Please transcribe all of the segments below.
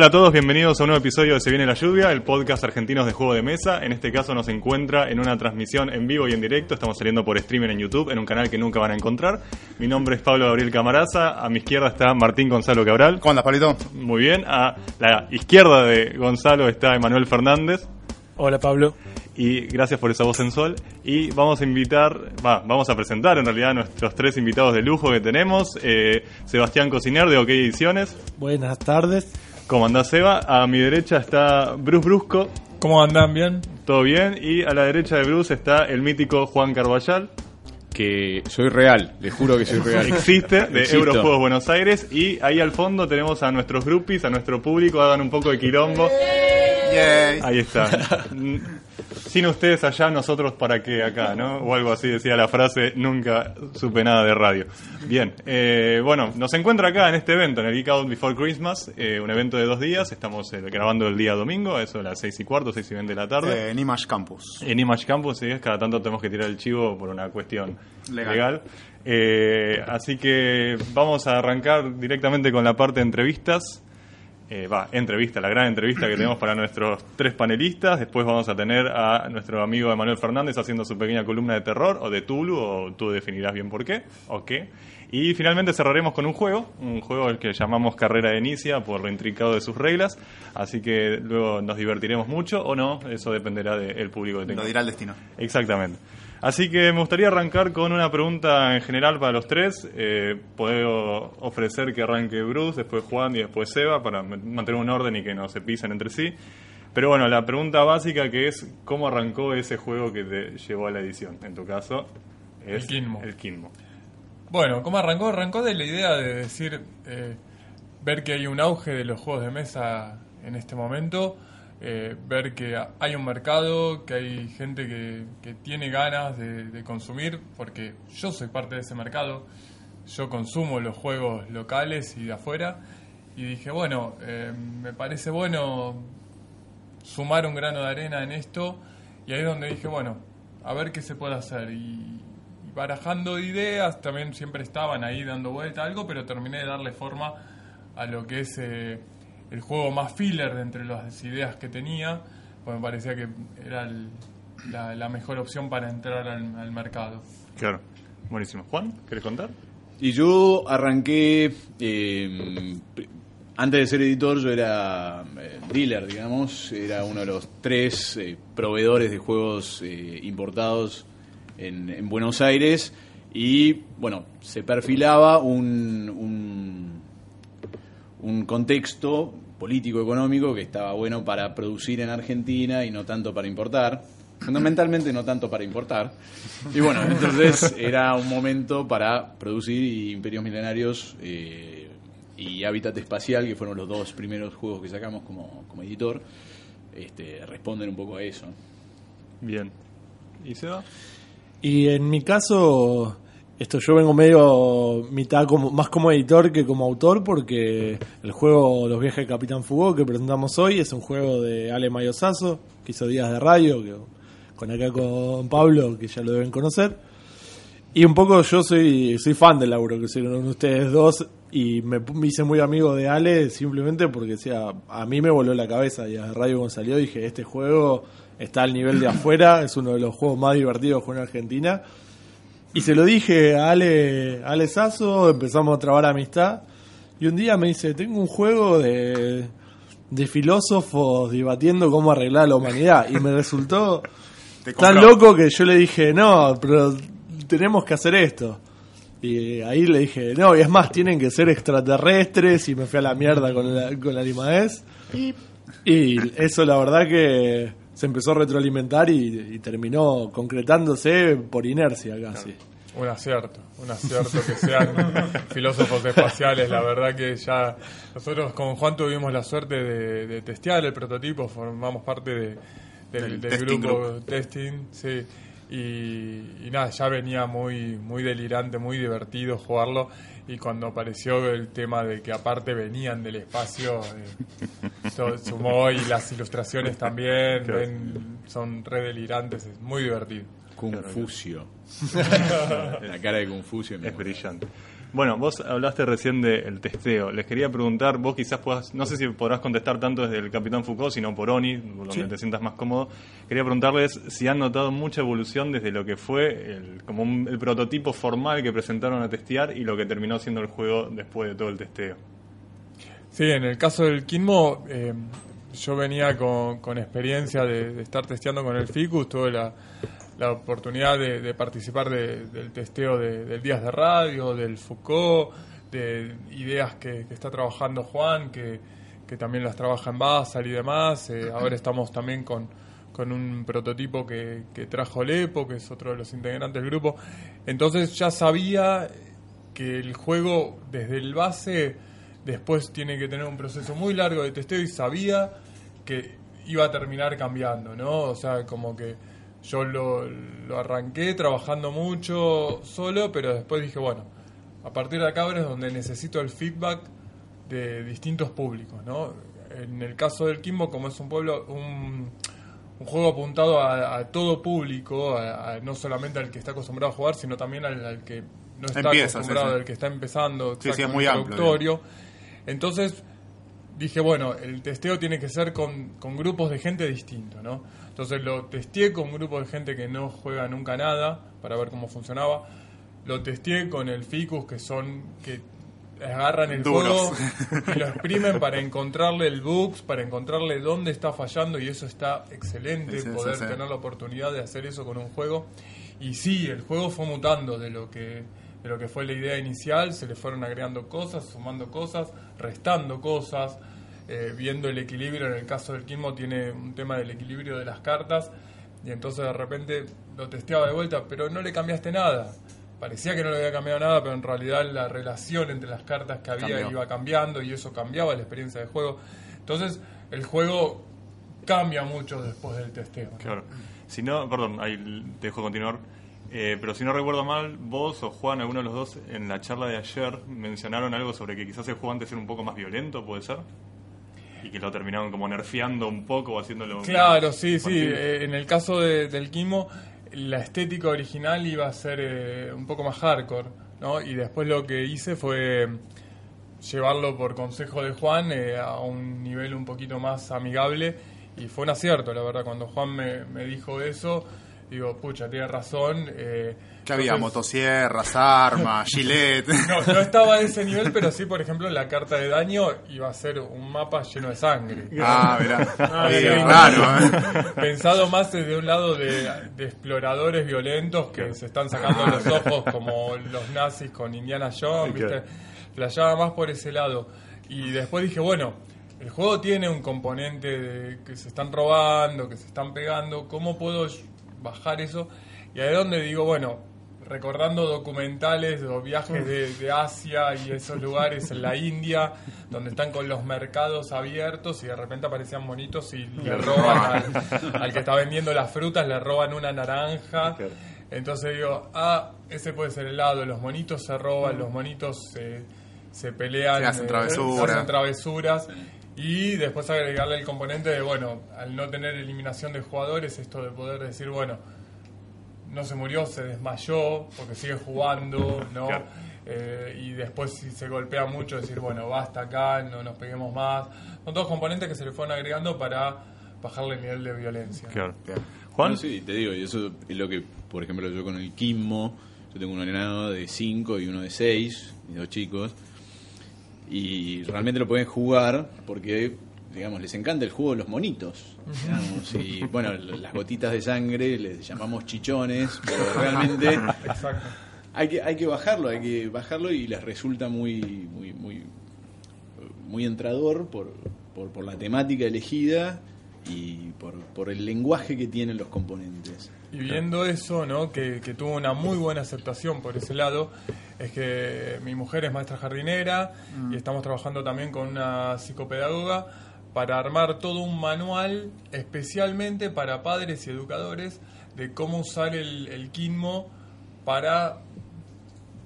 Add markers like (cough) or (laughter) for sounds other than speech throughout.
Hola a todos, bienvenidos a un nuevo episodio de Se viene la lluvia, el podcast argentinos de juego de mesa. En este caso nos encuentra en una transmisión en vivo y en directo. Estamos saliendo por streaming en YouTube, en un canal que nunca van a encontrar. Mi nombre es Pablo Gabriel Camaraza. A mi izquierda está Martín Gonzalo Cabral. ¿Cómo andas, Pablito? Muy bien. A la izquierda de Gonzalo está Emanuel Fernández. Hola, Pablo. Y gracias por esa voz sensual. Y vamos a invitar, va, vamos a presentar en realidad a nuestros tres invitados de lujo que tenemos. Eh, Sebastián Cociner de OK Ediciones. Buenas tardes. ¿Cómo andás, Seba? A mi derecha está Bruce Brusco. ¿Cómo andan? ¿Bien? ¿Todo bien? Y a la derecha de Bruce está el mítico Juan Carballal. Que soy real, le juro que soy real. Existe, de Existo. Eurojuegos Buenos Aires. Y ahí al fondo tenemos a nuestros groupies, a nuestro público. Hagan un poco de quilombo. Yay. Ahí está. (laughs) Sin ustedes allá, nosotros para qué acá, ¿no? O algo así decía la frase, nunca supe nada de radio. Bien, eh, bueno, nos encuentra acá en este evento, en el Geek Out Before Christmas, eh, un evento de dos días, estamos eh, grabando el día domingo, a eso de las seis y cuarto, seis y veinte de la tarde. Eh, en Image Campus. En Image Campus, sí, es cada tanto tenemos que tirar el chivo por una cuestión legal. Legal. Eh, así que vamos a arrancar directamente con la parte de entrevistas. Eh, va, entrevista, la gran entrevista que tenemos para nuestros tres panelistas. Después vamos a tener a nuestro amigo Emanuel Fernández haciendo su pequeña columna de terror o de Tulu, o tú definirás bien por qué o qué. Y finalmente cerraremos con un juego, un juego al que llamamos Carrera de Inicia por lo intricado de sus reglas. Así que luego nos divertiremos mucho o no, eso dependerá del público que tenga. Lo dirá el destino. Exactamente. Así que me gustaría arrancar con una pregunta en general para los tres. Eh, puedo ofrecer que arranque Bruce, después Juan y después Seba para mantener un orden y que no se pisen entre sí. Pero bueno, la pregunta básica que es ¿cómo arrancó ese juego que te llevó a la edición? En tu caso, es El Kinmo. El Kinmo. Bueno, ¿cómo arrancó? Arrancó de la idea de decir, eh, ver que hay un auge de los juegos de mesa en este momento, eh, ver que hay un mercado, que hay gente que, tiene ganas de, consumir, porque yo soy parte de ese mercado, yo consumo los juegos locales y de afuera, y dije, bueno, eh, me parece bueno sumar un grano de arena en esto y ahí es donde dije, bueno, a ver qué se puede hacer y, y barajando ideas, también siempre estaban ahí dando vuelta a algo, pero terminé de darle forma a lo que es eh, el juego más filler de entre las ideas que tenía, pues me parecía que era el- la, la mejor opción para entrar al, al mercado. Claro. Buenísimo. Juan, ¿querés contar? Y yo arranqué, eh, pr- antes de ser editor yo era eh, dealer, digamos, era uno de los tres eh, proveedores de juegos eh, importados en, en Buenos Aires y bueno, se perfilaba un, un, un contexto político-económico que estaba bueno para producir en Argentina y no tanto para importar. Fundamentalmente no tanto para importar. Y bueno, entonces era un momento para producir y Imperios Milenarios eh, y Hábitat Espacial, que fueron los dos primeros juegos que sacamos como, como editor, este, responden un poco a eso. Bien. ¿Y Seba? Y en mi caso, esto yo vengo medio mitad como, más como editor que como autor porque el juego Los viajes de Capitán Fugó que presentamos hoy es un juego de Ale Mayosazo, que hizo Días de Radio, que, con acá con Pablo, que ya lo deben conocer. Y un poco yo soy, soy fan del laburo que hicieron ustedes dos y me, hice muy amigo de Ale simplemente porque sea, a mí me voló la cabeza y a Radio cuando salió dije, este juego está al nivel de afuera, es uno de los juegos más divertidos que en Argentina. Y se lo dije a Ale, a Ale Sasso, empezamos a trabar amistad y un día me dice, tengo un juego de, de filósofos debatiendo cómo arreglar la humanidad y me resultó (laughs) tan loco que yo le dije, no, pero tenemos que hacer esto. Y ahí le dije, no, y es más, tienen que ser extraterrestres y me fui a la mierda con la, con la Animaes. Y eso la verdad que se empezó a retroalimentar y, y terminó concretándose por inercia casi. Un acierto, un acierto que sean (laughs) filósofos espaciales. La verdad que ya nosotros con Juan tuvimos la suerte de, de testear el prototipo, formamos parte de- del, Del del testing grupo group. testing, sí. Y, y nada, ya venía muy, muy delirante, muy divertido jugarlo. Y cuando apareció el tema de que aparte venían del espacio, eh, sumó y las ilustraciones también ven- son re delirantes, es muy divertido. Confucio. (laughs) la cara de Confucio. Es brillante. Bueno, vos hablaste recién del testeo. Les quería preguntar, vos quizás puedas, no sé si podrás contestar tanto desde el Capitán Foucault, sino por ONI, por donde Sí. te sientas más cómodo. Quería preguntarles si han notado mucha evolución desde lo que fue el, como un- el prototipo formal que presentaron a testear y lo que terminó siendo el juego después de todo el testeo. Sí, en el caso del Kinmo, eh, yo venía con, con experiencia de, de estar testeando con el Ficus, tuve la, la oportunidad de, de participar de- del testeo de- del Días de Radio, del Foucault, de ideas que, que está trabajando Juan, que, que también las trabaja en Basal y demás. Eh, ahora estamos también con, con un prototipo que, que trajo Lepo, que es otro de los integrantes del grupo. Entonces ya sabía que el juego desde el base después tiene que tener un proceso muy largo de testeo y sabía que iba a terminar cambiando, ¿no? O sea, como que yo lo, lo arranqué trabajando mucho solo, pero después dije, bueno, a partir de acá ahora es donde necesito el feedback de distintos públicos, ¿no? En el caso del Kimbo, como es un pueblo, un, un juego apuntado a, a todo público, a- a- no solamente al que está acostumbrado a jugar, sino también al, al que no está Empieza, acostumbrado, sí. al que está empezando, Sí, es muy amplio. Entonces dije, bueno, el testeo tiene que ser con, con grupos de gente distintos, ¿no? Entonces lo testeé con grupos de gente que no juega nunca nada para ver cómo funcionaba. Lo testeé con el Ficus, que son que agarran el Duros. juego y lo exprimen para encontrarle el bugs, para encontrarle dónde está fallando y eso está excelente, Sí, sí, poder sí. tener la oportunidad de hacer eso con un juego. Y sí, el juego fue mutando de lo que de lo que fue la idea inicial, se le fueron agregando cosas, sumando cosas, restando cosas, eh, viendo el equilibrio, en el caso del Kimmo tiene un tema del equilibrio de las cartas, y entonces de repente lo testeaba de vuelta, pero no le cambiaste nada. Parecía que no le había cambiado nada, pero en realidad la relación entre las cartas que había Cambió. iba cambiando y eso cambiaba la experiencia de juego. Entonces el juego cambia mucho después del testeo. ¿no? Claro. Si no, perdón, ahí te dejo continuar. Eh, pero si no recuerdo mal, vos o Juan, alguno de los dos, en la charla de ayer mencionaron algo sobre que quizás el juego antes era un poco más violento, ¿puede ser? Y que lo terminaron como nerfeando un poco o haciéndolo... Claro, sí, sí. Eh, en el caso de- del Kimo, la estética original iba a ser eh, un poco más hardcore, ¿no? Y después lo que hice fue llevarlo por consejo de Juan eh, a un nivel un poquito más amigable y fue un acierto, la verdad. Cuando Juan me, me dijo eso, digo, pucha, tiene razón. Eh, Que había entonces- motosierras, armas, (laughs) gilet. no, no estaba a ese nivel, pero sí, por ejemplo, la carta de daño iba a ser un mapa lleno de sangre. Ah, sí. raro, ¿eh? Pensado más desde un lado de, de exploradores violentos que se están sacando los ojos como los nazis con Indiana Jones, ¿viste? Flasheaba más por ese lado. Y después dije, bueno, el juego tiene un componente de que se están robando, que se están pegando, ¿cómo puedo bajar eso? Y ahí donde digo, bueno, recordando documentales o viajes de, de Asia y esos (laughs) lugares en la India, donde están con los mercados abiertos y de repente aparecían monitos y le roban al, (laughs) al que está vendiendo las frutas, le roban una naranja. Entonces digo, ah, ese puede ser el lado, los monitos se roban, los monitos se, se pelean, Se hacen eh, travesuras. se hacen travesuras. Y después agregarle el componente de, bueno, al no tener eliminación de jugadores, esto de poder decir, bueno, no se murió, se desmayó porque sigue jugando, ¿no? Claro. Eh, y después si se golpea mucho decir, bueno, basta acá, no nos peguemos más. Son todos componentes que se le fueron agregando para bajarle el nivel de violencia. Claro. Bien. Juan, No, sí, te digo, y eso es lo que, por ejemplo, yo con el Kimmo, yo tengo un nena de 5 y uno de 6, mis dos chicos, y realmente lo pueden jugar porque, digamos, les encanta el juego de los monitos, digamos, y bueno, las gotitas de sangre les llamamos chichones, pero realmente Exacto. hay que, hay que bajarlo, hay que bajarlo y les resulta muy, muy, muy, muy entrador por, por, por la temática elegida y por, por el lenguaje que tienen los componentes. Y viendo eso, ¿no? Que, que tuvo una muy buena aceptación por ese lado, es que mi mujer es maestra jardinera y estamos trabajando también con una psicopedagoga para armar todo un manual especialmente para padres y educadores de cómo usar el, el Kinmo para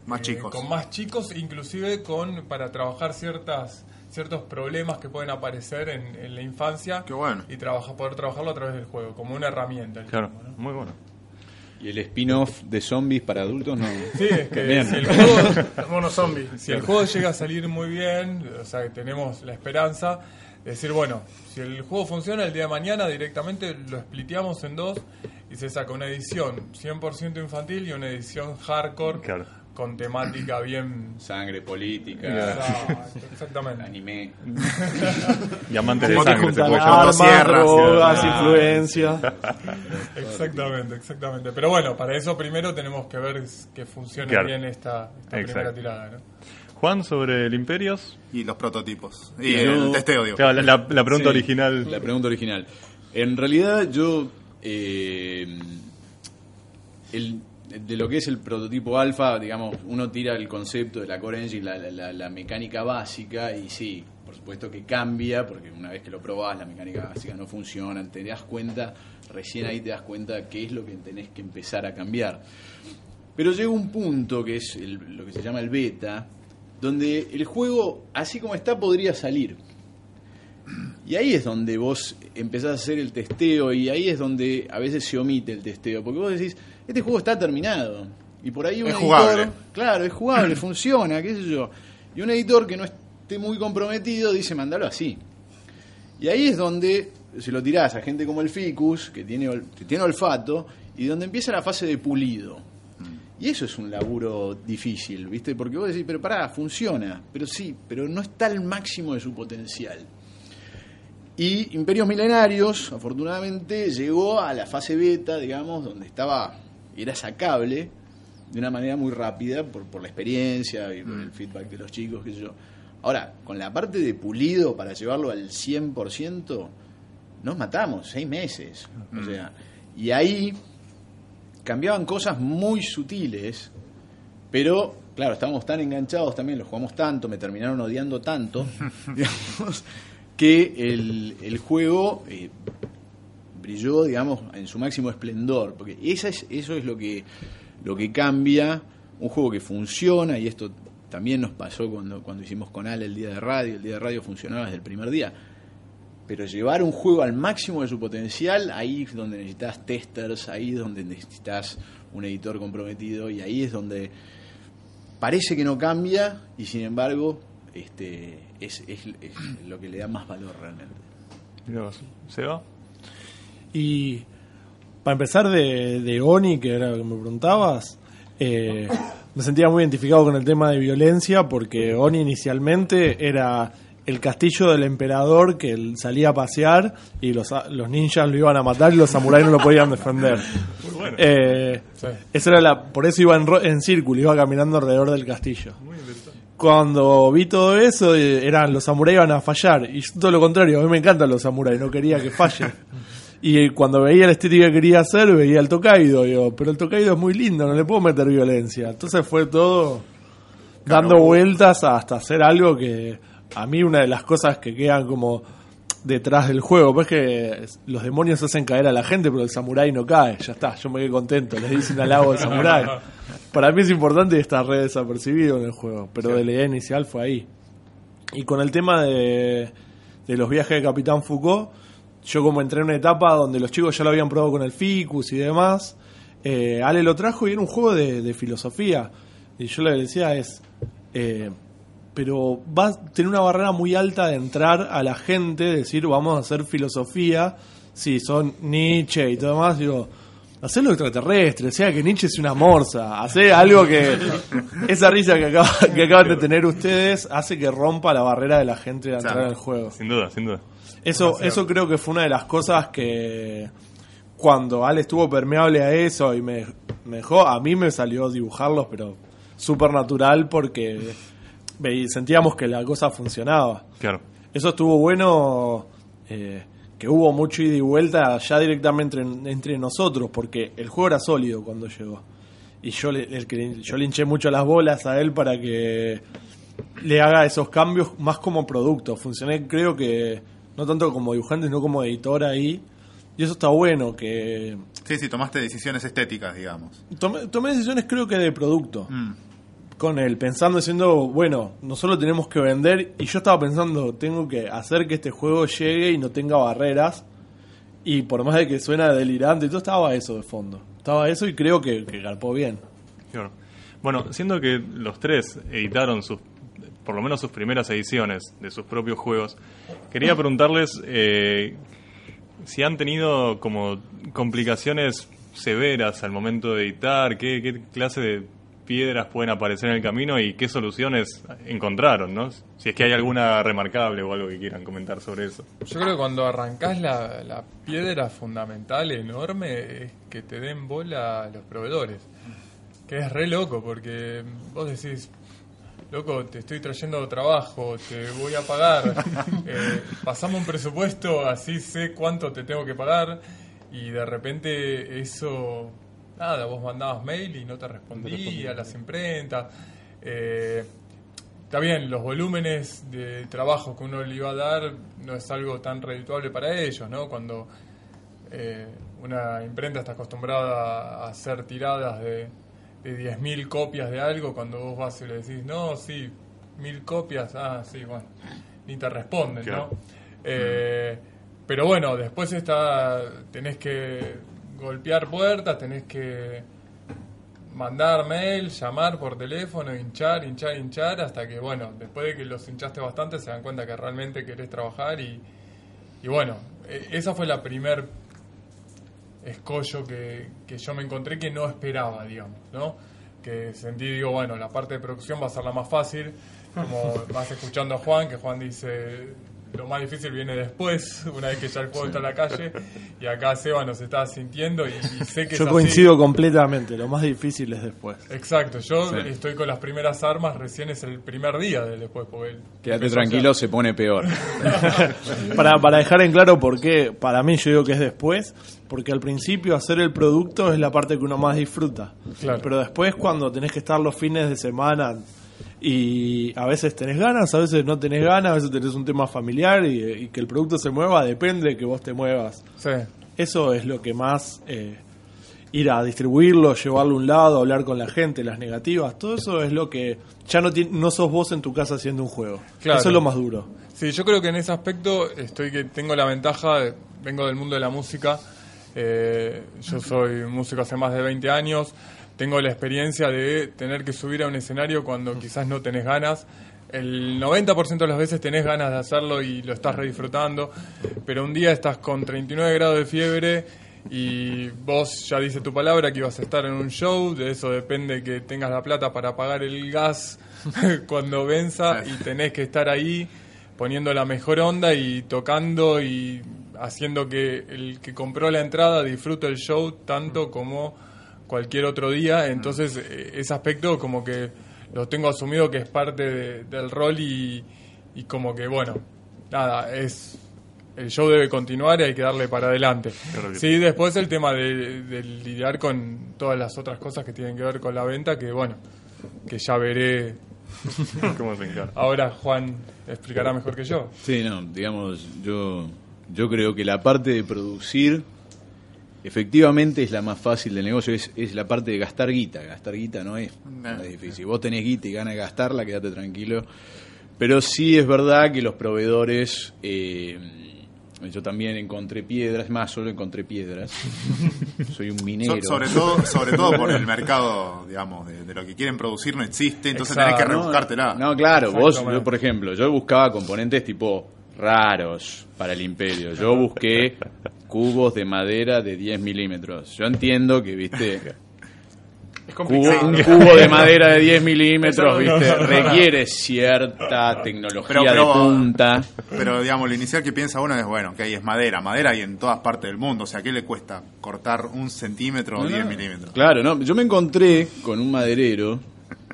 Más eh, chicos. con más chicos, inclusive con para trabajar ciertas ciertos problemas que pueden aparecer en, en la infancia Qué bueno. y trabajar, poder trabajarlo a través del juego, como una herramienta. claro, muy bueno. Y el spin-off de zombies para adultos no. (laughs) Sí, es que Bien. si el juego (laughs) Mono zombie. si el juego llega a salir muy bien, o sea, que tenemos la esperanza de decir, bueno, si el juego funciona el día de mañana, directamente lo spliteamos en dos y se saca una edición 100% infantil y una edición hardcore Claro. Con temática bien... Sangre, política, Exacto, exactamente. anime. Diamantes de sangre se puede llamar. armas, Motosierras, drogas, influencia. Exactamente, exactamente. Pero bueno, para eso primero tenemos que ver que funcione Claro. bien esta, esta primera tirada. ¿no? Juan, sobre el Imperios. Y los prototipos. Y el testeo, digo. Claro, la, la- la pregunta Sí, original. La pregunta original. En realidad, yo. eh, el- de lo que es el prototipo alfa, digamos, uno tira el concepto de la Core Engine, la, la- mecánica básica, y sí, por supuesto que cambia, porque una vez que lo probás, la mecánica básica no funciona, te das cuenta, recién ahí te das cuenta qué es lo que tenés que empezar a cambiar. Pero llega un punto que es lo que se llama el beta, donde el juego, así como está, podría salir. Y ahí es donde vos empezás a hacer el testeo y ahí es donde a veces se omite el testeo, porque vos decís, este juego está terminado. Y por ahí un Es editor, jugable. claro, es jugable, (clears throat) funciona, qué sé yo. Y un editor que no esté muy comprometido dice, mandalo así. Y ahí es donde se lo tirás a gente como el Ficus, que tiene, que tiene olfato, y donde empieza la fase de pulido. Y eso es un laburo difícil, ¿viste? Porque vos decís, pero pará, funciona, pero sí, pero no está al máximo de su potencial. Y Imperios Milenarios, afortunadamente, llegó a la fase beta, digamos, donde estaba, era sacable de una manera muy rápida por, por la experiencia y por el feedback de los chicos, qué sé yo. Ahora, con la parte de pulido para llevarlo al 100%, nos matamos, seis meses. O sea, y ahí cambiaban cosas muy sutiles, pero claro, estábamos tan enganchados también, lo jugamos tanto, me terminaron odiando tanto, (laughs) digamos, que el, el juego eh, brilló, digamos, en su máximo esplendor, porque esa es, eso es lo que, lo que cambia un juego que funciona, y esto también nos pasó cuando, cuando hicimos con Ale el día de radio, el día de radio funcionaba desde el primer día, pero llevar un juego al máximo de su potencial, ahí es donde necesitas testers, ahí es donde necesitas un editor comprometido y ahí es donde parece que no cambia y sin embargo este es, es- es lo que le da más valor realmente. Mirá vos. Y para empezar de, de Oni, que era lo que me preguntabas, eh, me sentía muy identificado con el tema de violencia porque Oni inicialmente era el castillo del emperador que él salía a pasear y los, los ninjas lo iban a matar y los samuráis no lo podían defender. bueno. Eh, Sí. esa era la, por eso iba en, ro- en círculo, iba caminando alrededor del castillo. Cuando vi todo eso, eh, eran los samuráis iban a fallar. Y todo lo contrario, a mí me encantan los samuráis, no quería que fallen. (laughs) Y cuando veía la estética que quería hacer, veía el Tokaido. Digo, pero el Tokaido es muy lindo, no le puedo meter violencia. Entonces fue todo dando vueltas hasta hacer algo que a mí una de las cosas que quedan como detrás del juego, pues que los demonios hacen caer a la gente, pero el samurái no cae, ya está, yo me quedé contento, les dicen al agua del samurái. (laughs) Para mí es importante está re desapercibido en el juego, pero de la idea inicial fue ahí. Y con el tema de, de los viajes de Capitán Foucault, yo como entré en una etapa donde los chicos ya lo habían probado con el Ficus y demás, eh, Ale lo trajo y era un juego de, de filosofía. Y yo le decía es, eh, pero va a tener una barrera muy alta de entrar a la gente, decir vamos a hacer filosofía, si son Nietzsche y todo demás, digo, hacerlo extraterrestre, o sea que Nietzsche es una morsa, hacer algo que (laughs) esa risa que, acaba- que acaban de tener ustedes hace que rompa la barrera de la gente de entrar al juego. Sin duda, sin duda. Eso, eso creo que fue una de las cosas que cuando Ale estuvo permeable a eso y me, me dejó, a mí me salió dibujarlos, pero súper natural porque sentíamos que la cosa funcionaba. Claro. Eso estuvo bueno, eh, que hubo mucho ida y vuelta ya directamente entre, entre nosotros, porque el juego era sólido cuando llegó. Y yo le, el que- yo le hinché mucho las bolas a él para que le haga esos cambios más como producto. Funcioné, creo que, no tanto como dibujante, sino como editor ahí. Y eso está bueno, que Sí, sí, tomaste decisiones estéticas, digamos. tomé, tomé decisiones creo que de producto Mm. con él, pensando, diciendo, bueno, nosotros tenemos que vender, y yo estaba pensando, tengo que hacer que este juego llegue y no tenga barreras, Y por más de que suena delirante y todo, estaba eso de fondo. Estaba eso y creo que, que garpó bien. Claro. Bueno, siendo que los tres editaron sus, por lo menos sus primeras ediciones de sus propios juegos, quería preguntarles eh, si han tenido como complicaciones severas al momento de editar, qué, qué clase de piedras pueden aparecer en el camino y qué soluciones encontraron, ¿no? Si es que hay alguna remarcable o algo que quieran comentar sobre eso. Yo creo que cuando arrancás la, la piedra fundamental enorme es que te den bola los proveedores. Que es re loco, porque vos decís, loco, te estoy trayendo trabajo, te voy a pagar, (laughs) eh, pasamos un presupuesto, así sé cuánto te tengo que pagar, y de repente eso, nada, vos mandabas mail y no te respondía, las imprentas. eh, Está bien, los volúmenes de trabajo que uno le iba a dar no es algo tan redituable para ellos, ¿no? Cuando eh, una imprenta está acostumbrada a hacer tiradas de, de 10.000 copias de algo, cuando vos vas y le decís, no, sí, mil copias, ah, sí, bueno, ni te responden, Claro. ¿no? Eh, pero bueno, después está, tenés que golpear puertas, tenés que mandar mail, llamar por teléfono, hinchar, hinchar, hinchar, hasta que, bueno, después de que los hinchaste bastante, se dan cuenta que realmente querés trabajar y, y bueno, e- esa fue la primer escollo que, que yo me encontré que no esperaba, digamos, ¿no? Que sentí, digo, bueno, la parte de producción va a ser la más fácil, como (laughs) vas escuchando a Juan, que Juan dice, lo más difícil viene después, (laughs) una vez que ya el juego está en la calle, y acá Seba nos está sintiendo y, y sé que Yo es así. coincido completamente, lo más difícil es después. Exacto, yo Sí. estoy con las primeras armas, recién es el primer día del después, Quédate tranquilo, se pone peor. (laughs) Para, para dejar en claro por qué, para mí yo digo que es después, porque al principio hacer el producto es la parte que uno más disfruta. Claro. Pero después cuando tenés que estar los fines de semana y a veces tenés ganas, a veces no tenés ganas, a veces tenés un tema familiar y, y que el producto se mueva, depende de que vos te muevas. Sí, Eso es lo que más... eh, ir a distribuirlo, llevarlo a un lado, hablar con la gente, las negativas, todo eso es lo que ya no, no sos vos en tu casa haciendo un juego. Claro. Eso es lo más duro. Sí, yo creo que en ese aspecto estoy que tengo la ventaja, de- vengo del mundo de la música, eh, yo soy músico hace más de 20 años, tengo la experiencia de tener que subir a un escenario cuando quizás no tenés ganas. El 90% de las veces tenés ganas de hacerlo y lo estás re disfrutando, pero un día estás con 39 grados de fiebre y vos ya dice tu palabra que ibas a estar en un show, de eso depende que tengas la plata para pagar el gas (laughs) cuando venza y tenés que estar ahí poniendo la mejor onda y tocando y haciendo que el que compró la entrada disfrute el show tanto como cualquier otro día. Entonces, eh, ese aspecto como que lo tengo asumido que es parte de- del rol y, y como que, bueno, nada, es... El show debe continuar y hay que darle para adelante. Claro Sí, después el tema de, de lidiar con todas las otras cosas que tienen que ver con la venta, que bueno, que ya veré. (laughs) ¿Cómo se encarga? Ahora Juan explicará mejor que yo. Sí, no, digamos, yo, yo creo que la parte de producir efectivamente es la más fácil del negocio, es, es la parte de gastar guita. Gastar guita no es, no es difícil. Vos tenés guita y ganas de gastarla, quédate tranquilo. Pero sí es verdad que los proveedores, eh, yo también encontré piedras, más solo encontré piedras. (laughs) Soy un minero. So- sobre todo sobre todo por el mercado digamos de, de lo que quieren producir no existe entonces tenés que Exacto. rebuscártela No, claro, vos, yo, por ejemplo, yo buscaba componentes tipo raros para el imperio. Yo busqué cubos de madera de 10 milímetros. Yo entiendo que, viste, (laughs) Es complicado. un cubo de madera de 10 milímetros, viste, requiere cierta tecnología Pero- pero- de punta. pero digamos lo inicial que piensa uno es bueno que ahí es madera madera hay en todas partes del mundo o sea ¿qué le cuesta cortar un centímetro o 10 milímetros? Claro, no, yo me encontré con un maderero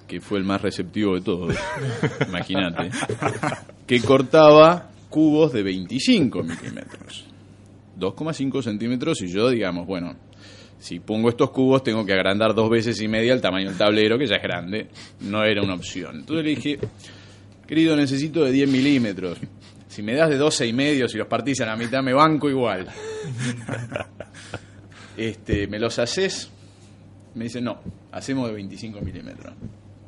que fue el más receptivo de todos, imagínate, que cortaba cubos de 25 milímetros, 2,5 centímetros y yo, digamos, bueno, si pongo estos cubos tengo que agrandar dos veces y media el tamaño del tablero, que ya es grande, no era una opción. Entonces le dije, querido, necesito de 10 milímetros. Si me das de 12 y medio, si los partís a la mitad, me banco igual. Este, ¿Me los haces? Me dice, no, hacemos de 25 milímetros.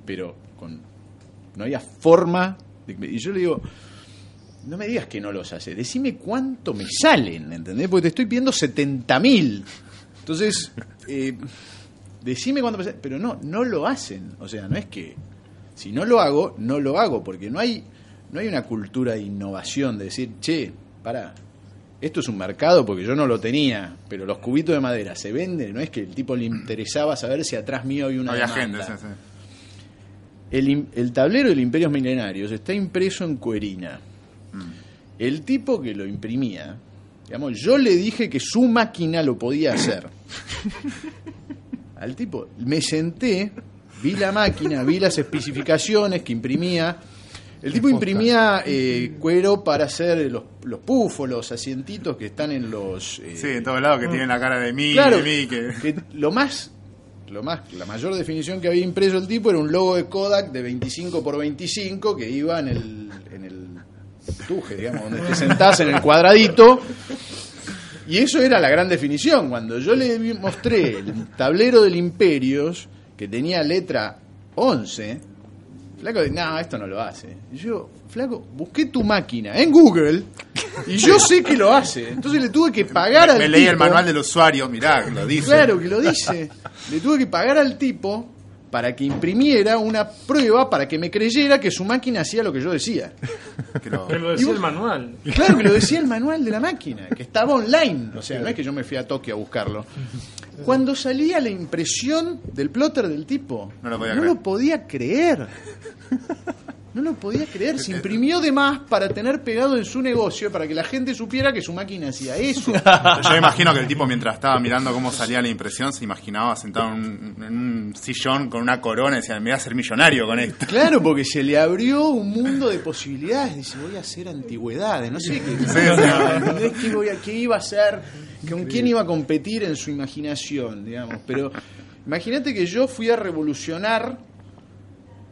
Pero con no había forma. de y yo le digo, no me digas que no los hace, decime cuánto me salen, ¿entendés? Porque te estoy pidiendo 70 mil. Entonces, eh, decime cuánto me salen. Pero no, no lo hacen. O sea, no es que si no lo hago, no lo hago, porque no hay, no hay una cultura de innovación, de decir, che, para, esto es un mercado porque yo no lo tenía, pero los cubitos de madera se venden, no es que el tipo le interesaba saber si atrás mío hay una Había gente, sí, sí. El, el tablero del Imperios Milenarios está impreso en cuerina. El tipo que lo imprimía, digamos, yo le dije que su máquina lo podía hacer. Al tipo, me senté, vi la máquina, vi las especificaciones que imprimía. El tipo imprimía eh, cuero para hacer los, los pufos, los asientitos que están en los... eh, Sí, de todos lados que tienen la cara de mí, Claro, de mí, que... que lo más, lo más, la mayor definición que había impreso el tipo era un logo de Kodak de 25 por 25 que iba en el, en el tuje, digamos, donde te sentás en el cuadradito. Y eso era la gran definición. Cuando yo le mostré el tablero del Imperios, que tenía letra 11, Flaco dice, no, esto no lo hace. Y yo, Flaco, busqué tu máquina en Google y yo sé que lo hace. Entonces le tuve que pagar Me, al me leí el tipo- manual del usuario, mirá, lo dice. Claro que lo dice. Le tuve que pagar al tipo para que imprimiera una prueba para que me creyera que su máquina hacía lo que yo decía. Que lo- Pero lo decía vos- el manual. Claro que lo decía el manual de la máquina, que estaba online. O sea, no es que yo me fui a Tokio a buscarlo. Cuando salía la impresión del plotter del tipo, No lo podía creer. lo podía creer. No lo podía creer. Se imprimió de más para tener pegado en su negocio, para que la gente supiera que su máquina hacía eso. (laughs) Yo imagino que el tipo mientras estaba mirando cómo salía la impresión se imaginaba sentado en un, en un sillón con una corona y decía, me voy a ser millonario con esto. Claro, porque se le abrió un mundo de posibilidades. Dice, voy a hacer antigüedades, no sé qué. (laughs) ¿Qué, voy a- qué iba a hacer? ¿Con quién iba a competir en su imaginación, digamos? Pero imagínate que yo fui a revolucionar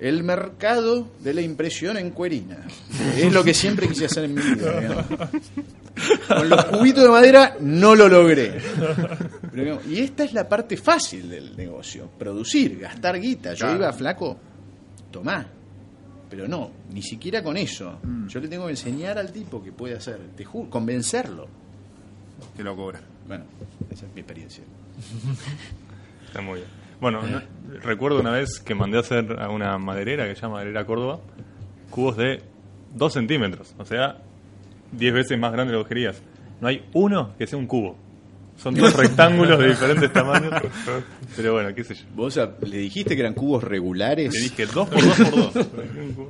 el mercado de la impresión en cuerina. Es lo que siempre quise hacer en mi vida. digamos. Con los cubitos de madera no lo logré. Pero, digamos, y esta es la parte fácil del negocio, producir, gastar guita. Yo iba flaco, tomá. Pero no, ni siquiera con eso. Yo le tengo que enseñar al tipo que puede hacer, te juro, convencerlo. Qué locura. Bueno, esa es mi experiencia. Está muy bien. Bueno, no- recuerdo una vez que mandé a hacer a una maderera que se llama Maderera Córdoba cubos de 2 centímetros, o sea, 10 veces más grande de lo que querías. No hay uno que sea un cubo. Son dos (laughs) rectángulos de diferentes tamaños. Pero bueno, qué sé yo. ¿Vos a- le dijiste que eran cubos regulares? Le dije 2 por 2 por 2. (laughs)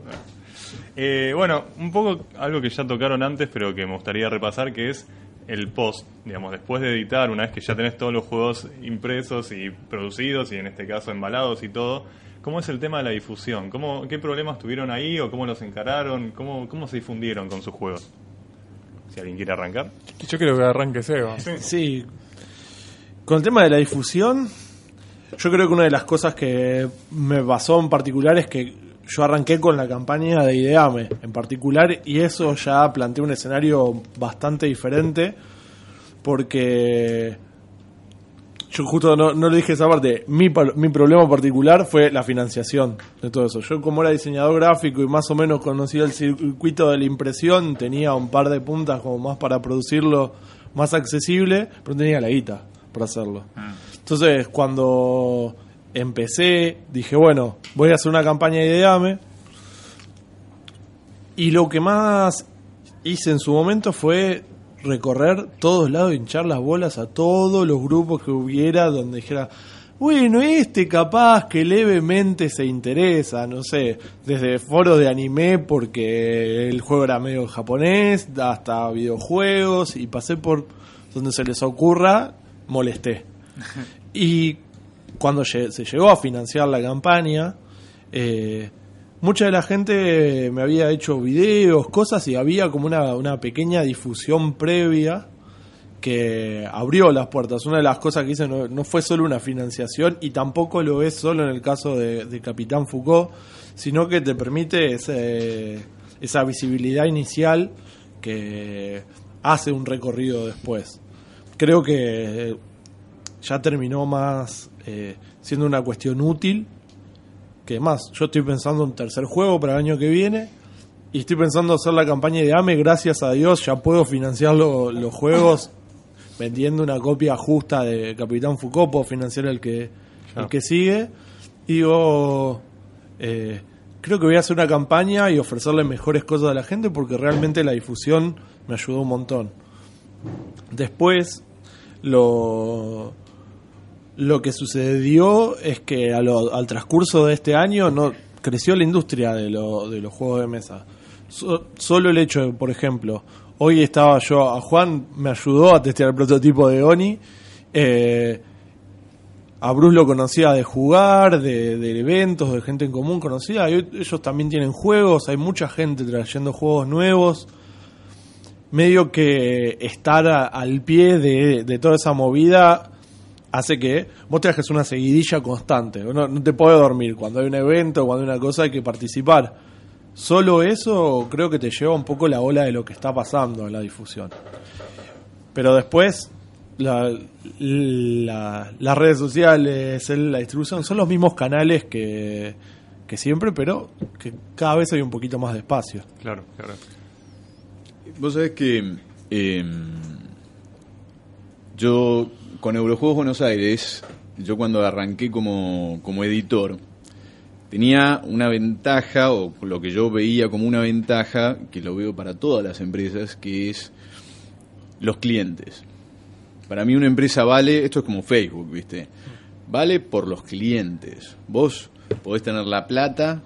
Eh, bueno, un poco algo que ya tocaron antes, pero que me gustaría repasar, que es el post. Digamos, después de editar, una vez que ya tenés todos los juegos impresos y producidos, y en este caso embalados y todo, ¿cómo es el tema de la difusión? ¿Cómo, ¿Qué problemas tuvieron ahí o cómo los encararon? ¿Cómo, cómo se difundieron con sus juegos? Si alguien quiere arrancar. Yo creo que arranque Seba. Sí. Con el tema de la difusión, yo creo que una de las cosas que me pasó en particular es que yo arranqué con la campaña de Ideame en particular y eso ya plantea un escenario bastante diferente porque yo justo no, no le dije esa parte. Mi, mi problema particular fue la financiación de todo eso. Yo como era diseñador gráfico y más o menos conocía el circuito de la impresión, tenía un par de puntas como más para producirlo más accesible, pero tenía la guita para hacerlo. Entonces cuando empecé, dije, bueno, voy a hacer una campaña de Ideame. Y lo que más hice en su momento fue recorrer todos lados, hinchar las bolas a todos los grupos que hubiera donde dijera, bueno, este capaz que levemente se interesa, no sé, desde foros de anime porque el juego era medio japonés, hasta videojuegos y pasé por donde se les ocurra, molesté. (laughs) Y cuando se llegó a financiar la campaña, eh, mucha de la gente me había hecho videos, cosas, y había como una, una pequeña difusión previa que abrió las puertas. Una de las cosas que hice no, no fue solo una financiación y tampoco lo es solo en el caso de, de Capitán Foucault, sino que te permite ese- esa visibilidad inicial que hace un recorrido después. Creo que ya terminó más eh, siendo una cuestión útil que más. Yo estoy pensando en un tercer juego para el año que viene Y estoy pensando hacer la campaña de AME, gracias a Dios ya puedo financiar lo- los juegos (laughs) vendiendo una copia justa de Capitán Foucault, puedo financiar el que, el que sigue. Y digo, eh, creo que voy a hacer una campaña y ofrecerle mejores cosas a la gente porque realmente la difusión me ayudó un montón. Después, lo, lo que sucedió es que a lo- al transcurso de este año no creció la industria de, lo- de los juegos de mesa. So- solo el hecho de, por ejemplo, hoy estaba yo, a Juan me ayudó a testear el prototipo de Oni. eh, a Bruce lo conocía de jugar, de, de eventos, de gente en común conocida. y ellos también tienen juegos, hay mucha gente trayendo juegos nuevos. Medio que estar al pie de toda esa movida hace que vos trajes una seguidilla constante. No, no te puedes dormir. Cuando hay un evento, cuando hay una cosa, hay que participar. Solo eso creo que te lleva un poco la ola de lo que está pasando en la difusión. Pero después, la- la- las redes sociales, la distribución, son los mismos canales que, que siempre, pero que cada vez hay un poquito más de espacio. Claro, claro. Vos sabés que eh, yo con Eurojuegos Buenos Aires, yo cuando arranqué como, como editor, tenía una ventaja, o lo que yo veía como una ventaja, que lo veo para todas las empresas, que es los clientes. Para mí una empresa vale, esto es como Facebook, ¿viste? Vale por los clientes. Vos podés tener la plata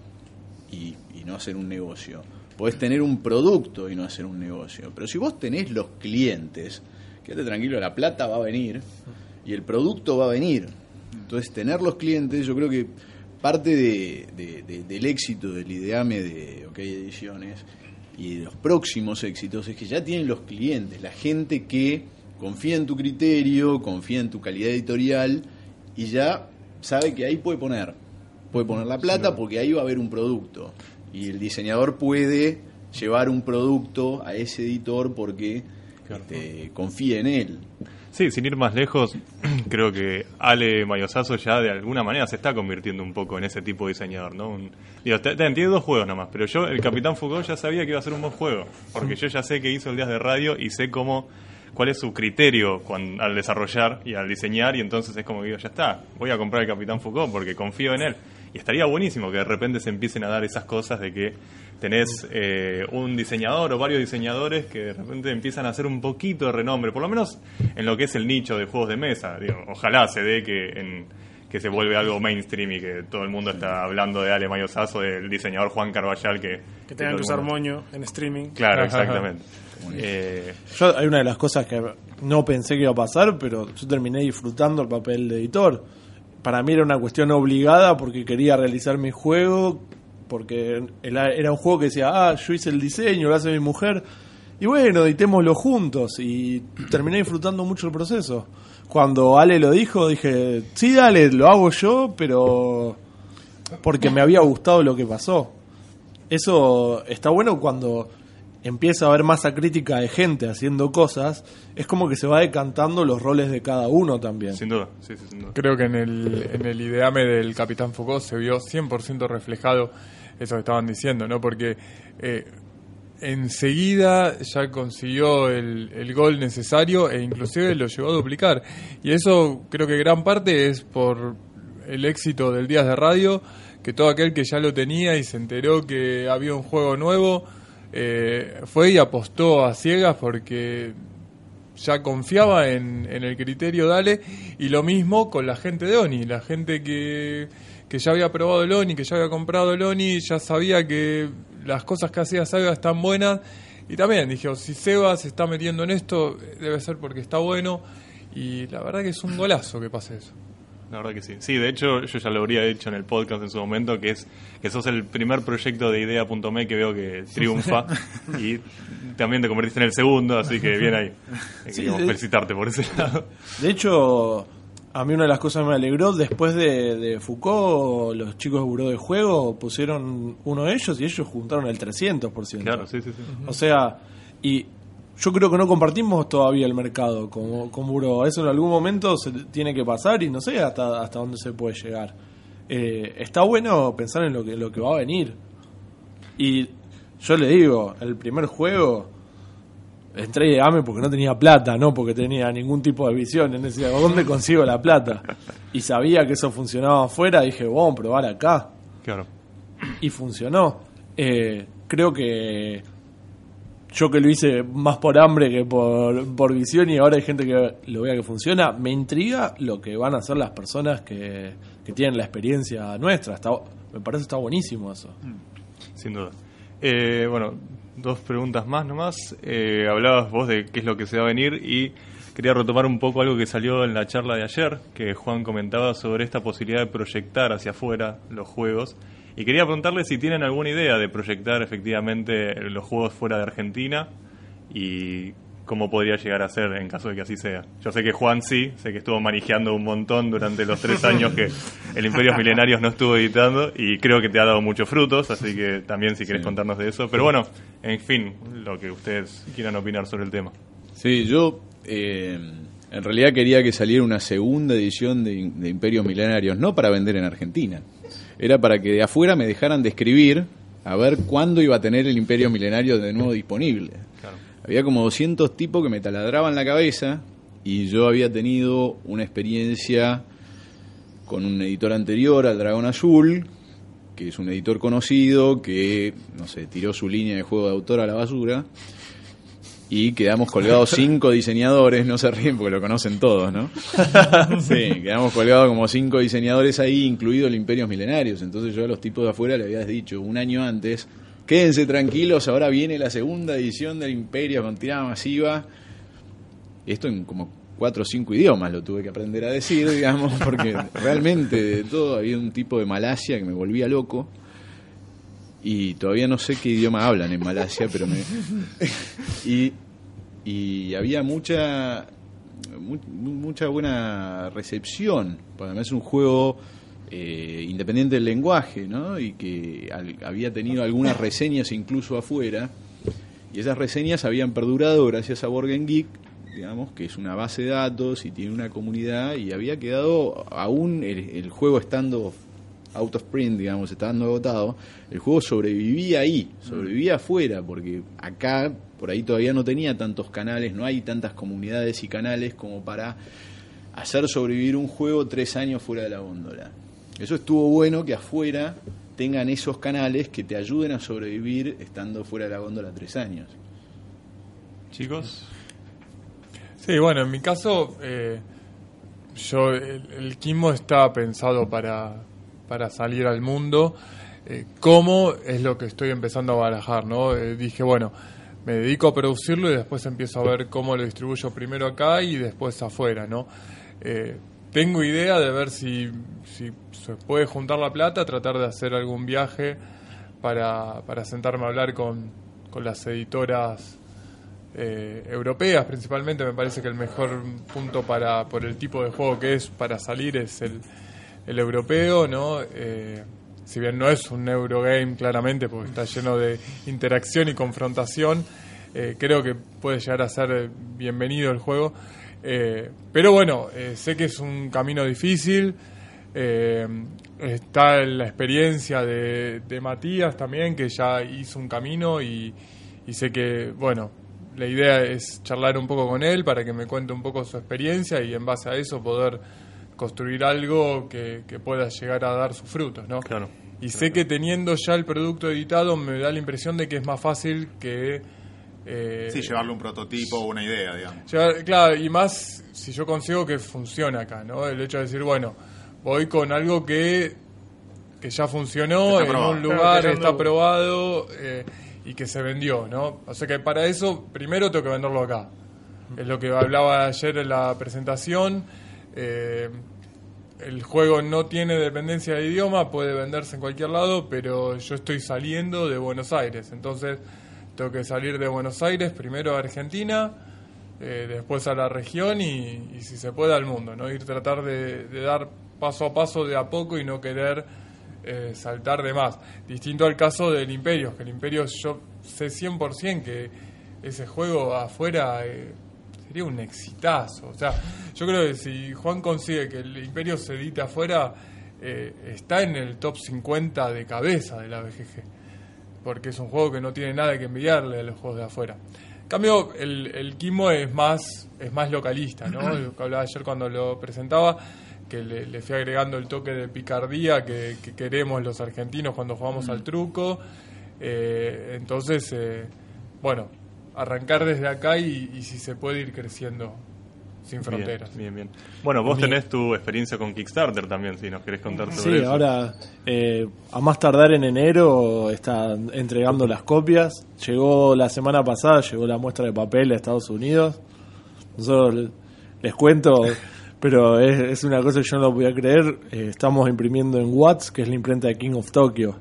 y, y no hacer un negocio. Podés tener un producto y no hacer un negocio. Pero si vos tenés los clientes, quédate tranquilo, la plata va a venir y el producto va a venir. Entonces, tener los clientes, yo creo que parte de- de- de- del éxito del ideame de OK Ediciones y de los próximos éxitos es que ya tienen los clientes, la gente que confía en tu criterio, confía en tu calidad editorial y ya sabe que ahí puede poner. Puede poner la plata porque ahí va a haber un producto. Y el diseñador puede llevar un producto a ese editor porque este, confía en él. Sí, sin ir más lejos, (clears throat) creo que Ale Mayosazo ya de alguna manera se está convirtiendo un poco en ese tipo de diseñador, ¿no? Un- digo, te- te- tiene dos juegos nomás, pero yo, el Capitán Foucault, ya sabía que iba a ser un buen juego, porque yo ya sé que hizo el Días de Radio y sé cómo, cuál es su criterio al desarrollar y al diseñar, y entonces es como que digo, ya está, voy a comprar el Capitán Foucault porque confío en él. Y estaría buenísimo que de repente se empiecen a dar esas cosas de que tenés eh, un diseñador o varios diseñadores que de repente empiezan a hacer un poquito de renombre, por lo menos en lo que es el nicho de juegos de mesa. Digo, ojalá se dé que, en- que se vuelve algo mainstream y que todo el mundo está hablando de Ale Mayosazo, del diseñador Juan Carballal que... Que tengan que usar mundo- moño en streaming. Claro, (laughs) exactamente. Eh, Yo, hay una de las cosas que no pensé que iba a pasar, pero yo terminé disfrutando el papel de editor. Para mí era una cuestión obligada porque quería realizar mi juego, porque era un juego que decía, ah, yo hice el diseño, lo hace mi mujer, y bueno, editémoslo juntos, y terminé disfrutando mucho el proceso. Cuando Ale lo dijo, dije, sí, dale, lo hago yo, pero porque me había gustado lo que pasó. Eso está bueno cuando empieza a haber masa crítica de gente haciendo cosas, es como que se va decantando los roles de cada uno también. sin duda, sí, sí, sin duda. Creo que en el, en el ideame del Capitán Foucault se vio 100% reflejado eso que estaban diciendo, ¿no? Porque eh, enseguida ya consiguió el, el gol necesario e inclusive lo llegó a duplicar. Y eso creo que gran parte es por el éxito del Días de Radio, que todo aquel que ya lo tenía y se enteró que había un juego nuevo, eh, fue y apostó a ciegas porque ya confiaba en, en el criterio Dale y lo mismo con la gente de Oni, la gente que, que ya había probado el Oni, que ya había comprado el Oni, ya sabía que las cosas que hacía Sega están buenas y también dije, oh, si Seba se está metiendo en esto debe ser porque está bueno y la verdad que es un golazo que pase eso. La verdad que sí. Sí, de hecho, yo ya lo habría hecho en el podcast en su momento, que es que sos el primer proyecto de idea.me que veo que triunfa (laughs) y también te convertiste en el segundo, así que (laughs) bien ahí. Felicitarte por ese lado. De hecho, a mí una de las cosas que me alegró, después de, de Foucault, los chicos de Buró de Juego pusieron uno de ellos y ellos juntaron el 300%. Claro, sí, sí, sí. O sea, y yo creo que no compartimos todavía el mercado con, con Buró. Eso en algún momento se tiene que pasar y no sé hasta, hasta dónde se puede llegar. Eh, está bueno pensar en lo que, lo que va a venir. Y Yo le digo, el primer juego entré de AME porque no tenía plata, no porque tenía ningún tipo de visión. Decía, ¿dónde consigo la plata? Y sabía que eso funcionaba afuera, dije, vamos a probar acá. Claro. Y funcionó. Eh, creo que yo que lo hice más por hambre que por, por visión y ahora hay gente que lo vea que funciona, me intriga lo que van a hacer las personas que, que tienen la experiencia nuestra. Está, me parece que está buenísimo eso. Sin duda. Eh, bueno, dos preguntas más nomás. Eh, hablabas vos de qué es lo que se va a venir y quería retomar un poco algo que salió en la charla de ayer, que Juan comentaba sobre esta posibilidad de proyectar hacia afuera los juegos. Y quería preguntarle si tienen alguna idea de proyectar efectivamente los juegos fuera de Argentina y cómo podría llegar a ser en caso de que así sea. Yo sé que Juan sí, sé que estuvo manejando un montón durante los tres (laughs) años que el Imperios Milenarios no estuvo editando y creo que te ha dado muchos frutos, así que también si querés Sí. contarnos de eso. Pero bueno, en fin, lo que ustedes quieran opinar sobre el tema. Sí, yo eh, en realidad quería que saliera una segunda edición de, de Imperios Milenarios, no para vender en Argentina. Era para que de afuera me dejaran de escribir a ver cuándo iba a tener el Imperio Milenario de nuevo disponible. Claro. Había como 200 tipos que me taladraban la cabeza y yo había tenido una experiencia con un editor anterior al Dragón Azul, que es un editor conocido, que, no sé, tiró su línea de juego de autor a la basura y quedamos colgados (laughs) cinco diseñadores, no se ríen porque lo conocen todos, ¿no? (laughs) Sí, quedamos colgados como cinco diseñadores ahí, incluido el Imperios Milenarios. Entonces yo a los tipos de afuera le había dicho un año antes, quédense tranquilos, ahora viene la segunda edición del Imperio con tirada masiva. Esto en como cuatro o cinco idiomas lo tuve que aprender a decir, digamos, (laughs) porque realmente de todo había un tipo de Malasia que me volvía loco. Y todavía no sé qué idioma hablan en Malasia, pero me... (laughs) y, y había mucha mu- mucha buena recepción, porque además es un juego eh, independiente del lenguaje, ¿no? Y que al- había tenido algunas reseñas incluso afuera, y esas reseñas habían perdurado gracias a Borgen Geek, digamos, que es una base de datos y tiene una comunidad, y había quedado, aún el, el juego estando out of print, digamos, estando agotado, el juego sobrevivía ahí, sobrevivía afuera, porque acá, por ahí todavía no tenía tantos canales, no hay tantas comunidades y canales como para hacer sobrevivir un juego tres años fuera de la góndola. Eso estuvo bueno que afuera tengan esos canales que te ayuden a sobrevivir estando fuera de la góndola tres años. Chicos, Sí, bueno, en mi caso, eh, yo el, el Kimbo está pensado para, para salir al mundo. Eh, ¿Cómo es lo que estoy empezando a barajar? ¿no? Eh, dije, bueno, me dedico a producirlo y después empiezo a ver cómo lo distribuyo primero acá y después afuera. ¿no? Tengo idea de ver si, se puede juntar la plata, tratar de hacer algún viaje para, para sentarme a hablar con, con las editoras eh, europeas principalmente. Me parece que el mejor punto para por el tipo de juego que es para salir es el, el europeo no Eh, si bien no es un Eurogame claramente porque está lleno de interacción y confrontación eh, creo que puede llegar a ser bienvenido el juego Eh, pero bueno eh, sé que es un camino difícil eh, está la experiencia de, de Matías también, que ya hizo un camino y, y sé que, bueno, la idea es charlar un poco con él para que me cuente un poco su experiencia y en base a eso poder construir algo que, que pueda llegar a dar sus frutos, ¿no? Claro. Y sé que teniendo ya el producto editado me da la impresión de que es más fácil que... eh, Sí, llevarle un prototipo o una idea, digamos. Llevar- claro, y más si yo consigo que funcione acá, ¿no? El hecho de decir, bueno, voy con algo que, que ya funcionó, en un lugar está no- probado eh, y que se vendió, ¿no? O sea que para eso primero tengo que venderlo acá. Es lo que hablaba ayer en la presentación. eh, el juego no tiene dependencia de idioma, puede venderse en cualquier lado, pero yo estoy saliendo de Buenos Aires, entonces tengo que salir de Buenos Aires primero a Argentina, eh, después a la región y, y si se puede al mundo, no ir tratar de, dar paso a paso de a poco y no querer eh, saltar de más. Distinto al caso del Imperio, que el Imperio yo sé 100% que ese juego afuera eh, sería un exitazo. O sea, yo creo que si Juan consigue que el Imperio se edite afuera, eh, está en el top 50 de cabeza de la BGG. Porque es un juego que no tiene nada que envidiarle a los juegos de afuera. En cambio, el, el Kimo es más, es más localista, ¿no? (clears throat) Lo que hablaba ayer cuando lo presentaba, que le, le fui agregando el toque de picardía que, que queremos los argentinos cuando jugamos al truco. Eh, entonces, eh, bueno, arrancar desde acá y, y si se puede ir creciendo sin fronteras. Bien, bien, bien. Bueno, vos tenés tu experiencia con Kickstarter también, si nos querés contar sobre Sí, eso. ahora eh, a más tardar en enero está entregando las copias. Llegó la semana pasada, llegó la muestra de papel a Estados Unidos. Nosotros le- les cuento, (laughs) pero es, es una cosa que yo no lo podía creer. Eh, estamos imprimiendo en Watts, que es la imprenta de King of Tokyo.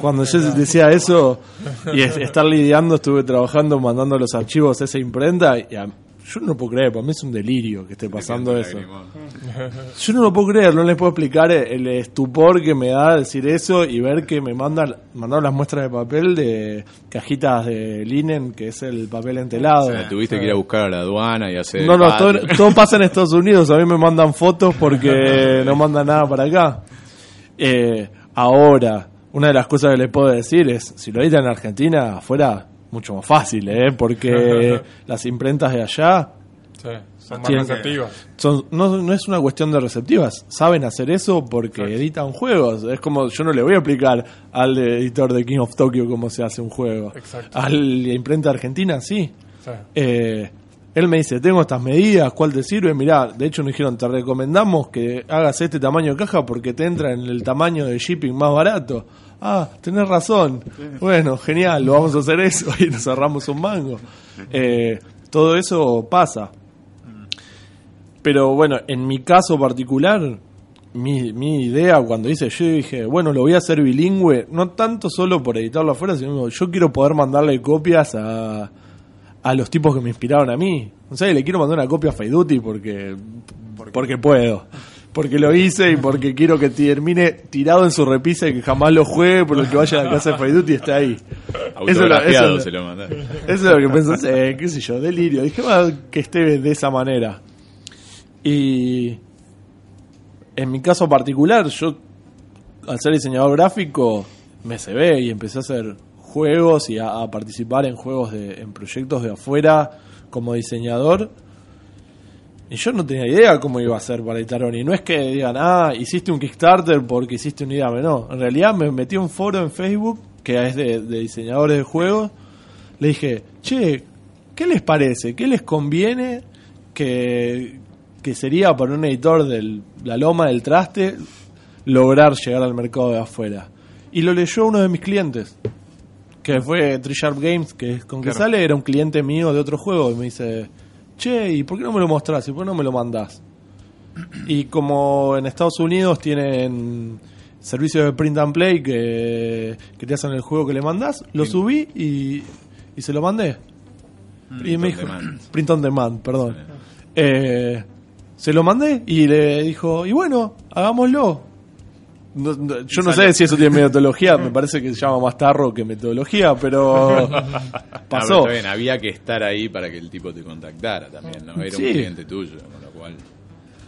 Cuando yo decía eso (laughs) y es- estar lidiando, estuve trabajando, mandando los archivos a esa imprenta. Y a- yo no lo puedo creer, para mí es un delirio que esté pasando eso. (laughs) Yo no lo puedo creer, no les puedo explicar el estupor que me da decir eso y ver que me mandan mandaron las muestras de papel de cajitas de linen, que es el papel entelado. O sea, tuviste que ir a buscar a la aduana y hacer. No, no, todo, pasa en Estados Unidos. A mí me mandan fotos porque (laughs) no mandan nada para acá. Eh, ahora, una de las cosas que les puedo decir es, si lo editan en Argentina, afuera, mucho más fácil, ¿eh? Porque (laughs) las imprentas de allá Sí, son más receptivas. son, no, no es una cuestión de receptivas. Saben hacer eso porque Exacto. editan juegos. Es como, yo no le voy a explicar al editor de King of Tokyo cómo se hace un juego. Exacto. A la imprenta argentina, sí. Sí. Eh, él me dice, tengo estas medidas, ¿cuál te sirve? Mirá, de hecho nos dijeron, te recomendamos que hagas este tamaño de caja porque te entra en el tamaño de shipping más barato. Ah, tenés razón. Bueno, genial, lo vamos a hacer eso (laughs) y nos ahorramos un mango. Eh, todo eso pasa. Pero bueno, en mi caso particular, mi, mi idea cuando hice, yo dije, bueno, lo voy a hacer bilingüe, no tanto solo por editarlo afuera, sino yo quiero poder mandarle copias a, a los tipos que me inspiraron a mí. O sea, le quiero mandar una copia a Faiduti porque, porque puedo. Porque lo hice y porque quiero que termine tirado en su repisa y que jamás lo juegue, pero el que vaya a la casa de Faiduti está ahí. Eso es lo- eso- se lo mandé. eso es lo que pensé, eh, qué sé yo, delirio. Dije, "Ah, que esté de esa manera. Y en mi caso particular, yo al ser diseñador gráfico me se ve y empecé a hacer juegos y a, a participar en juegos de, en proyectos de afuera como diseñador. Y yo no tenía idea cómo iba a ser para Y no es que digan, ah, hiciste un Kickstarter porque hiciste una idea. No, en realidad me metí a un foro en Facebook que es de, de diseñadores de juegos. Le dije, che, ¿qué les parece? ¿Qué les conviene que, que sería para un editor de la loma del traste lograr llegar al mercado de afuera? Y lo leyó uno de mis clientes, que fue Tree Sharp Games, que con que sale, era un cliente mío de otro juego. Y me dice, che, ¿y por qué no me lo mostrás? ¿Y por qué no me lo mandás? Y como en Estados Unidos tienen servicios de print and play que, que te hacen el juego que le mandás, lo subí y, y se lo mandé. y on me dijo, demand. print on demand, perdón. Eh, se lo mandé y le dijo, y bueno, hagámoslo. No- no- yo no sé si eso tiene metodología, me parece que se llama más tarro que metodología, pero (laughs) Ah, pero pasó. está bien, había que estar ahí para que el tipo te contactara también, ¿no? Era Sí. un cliente tuyo, con lo cual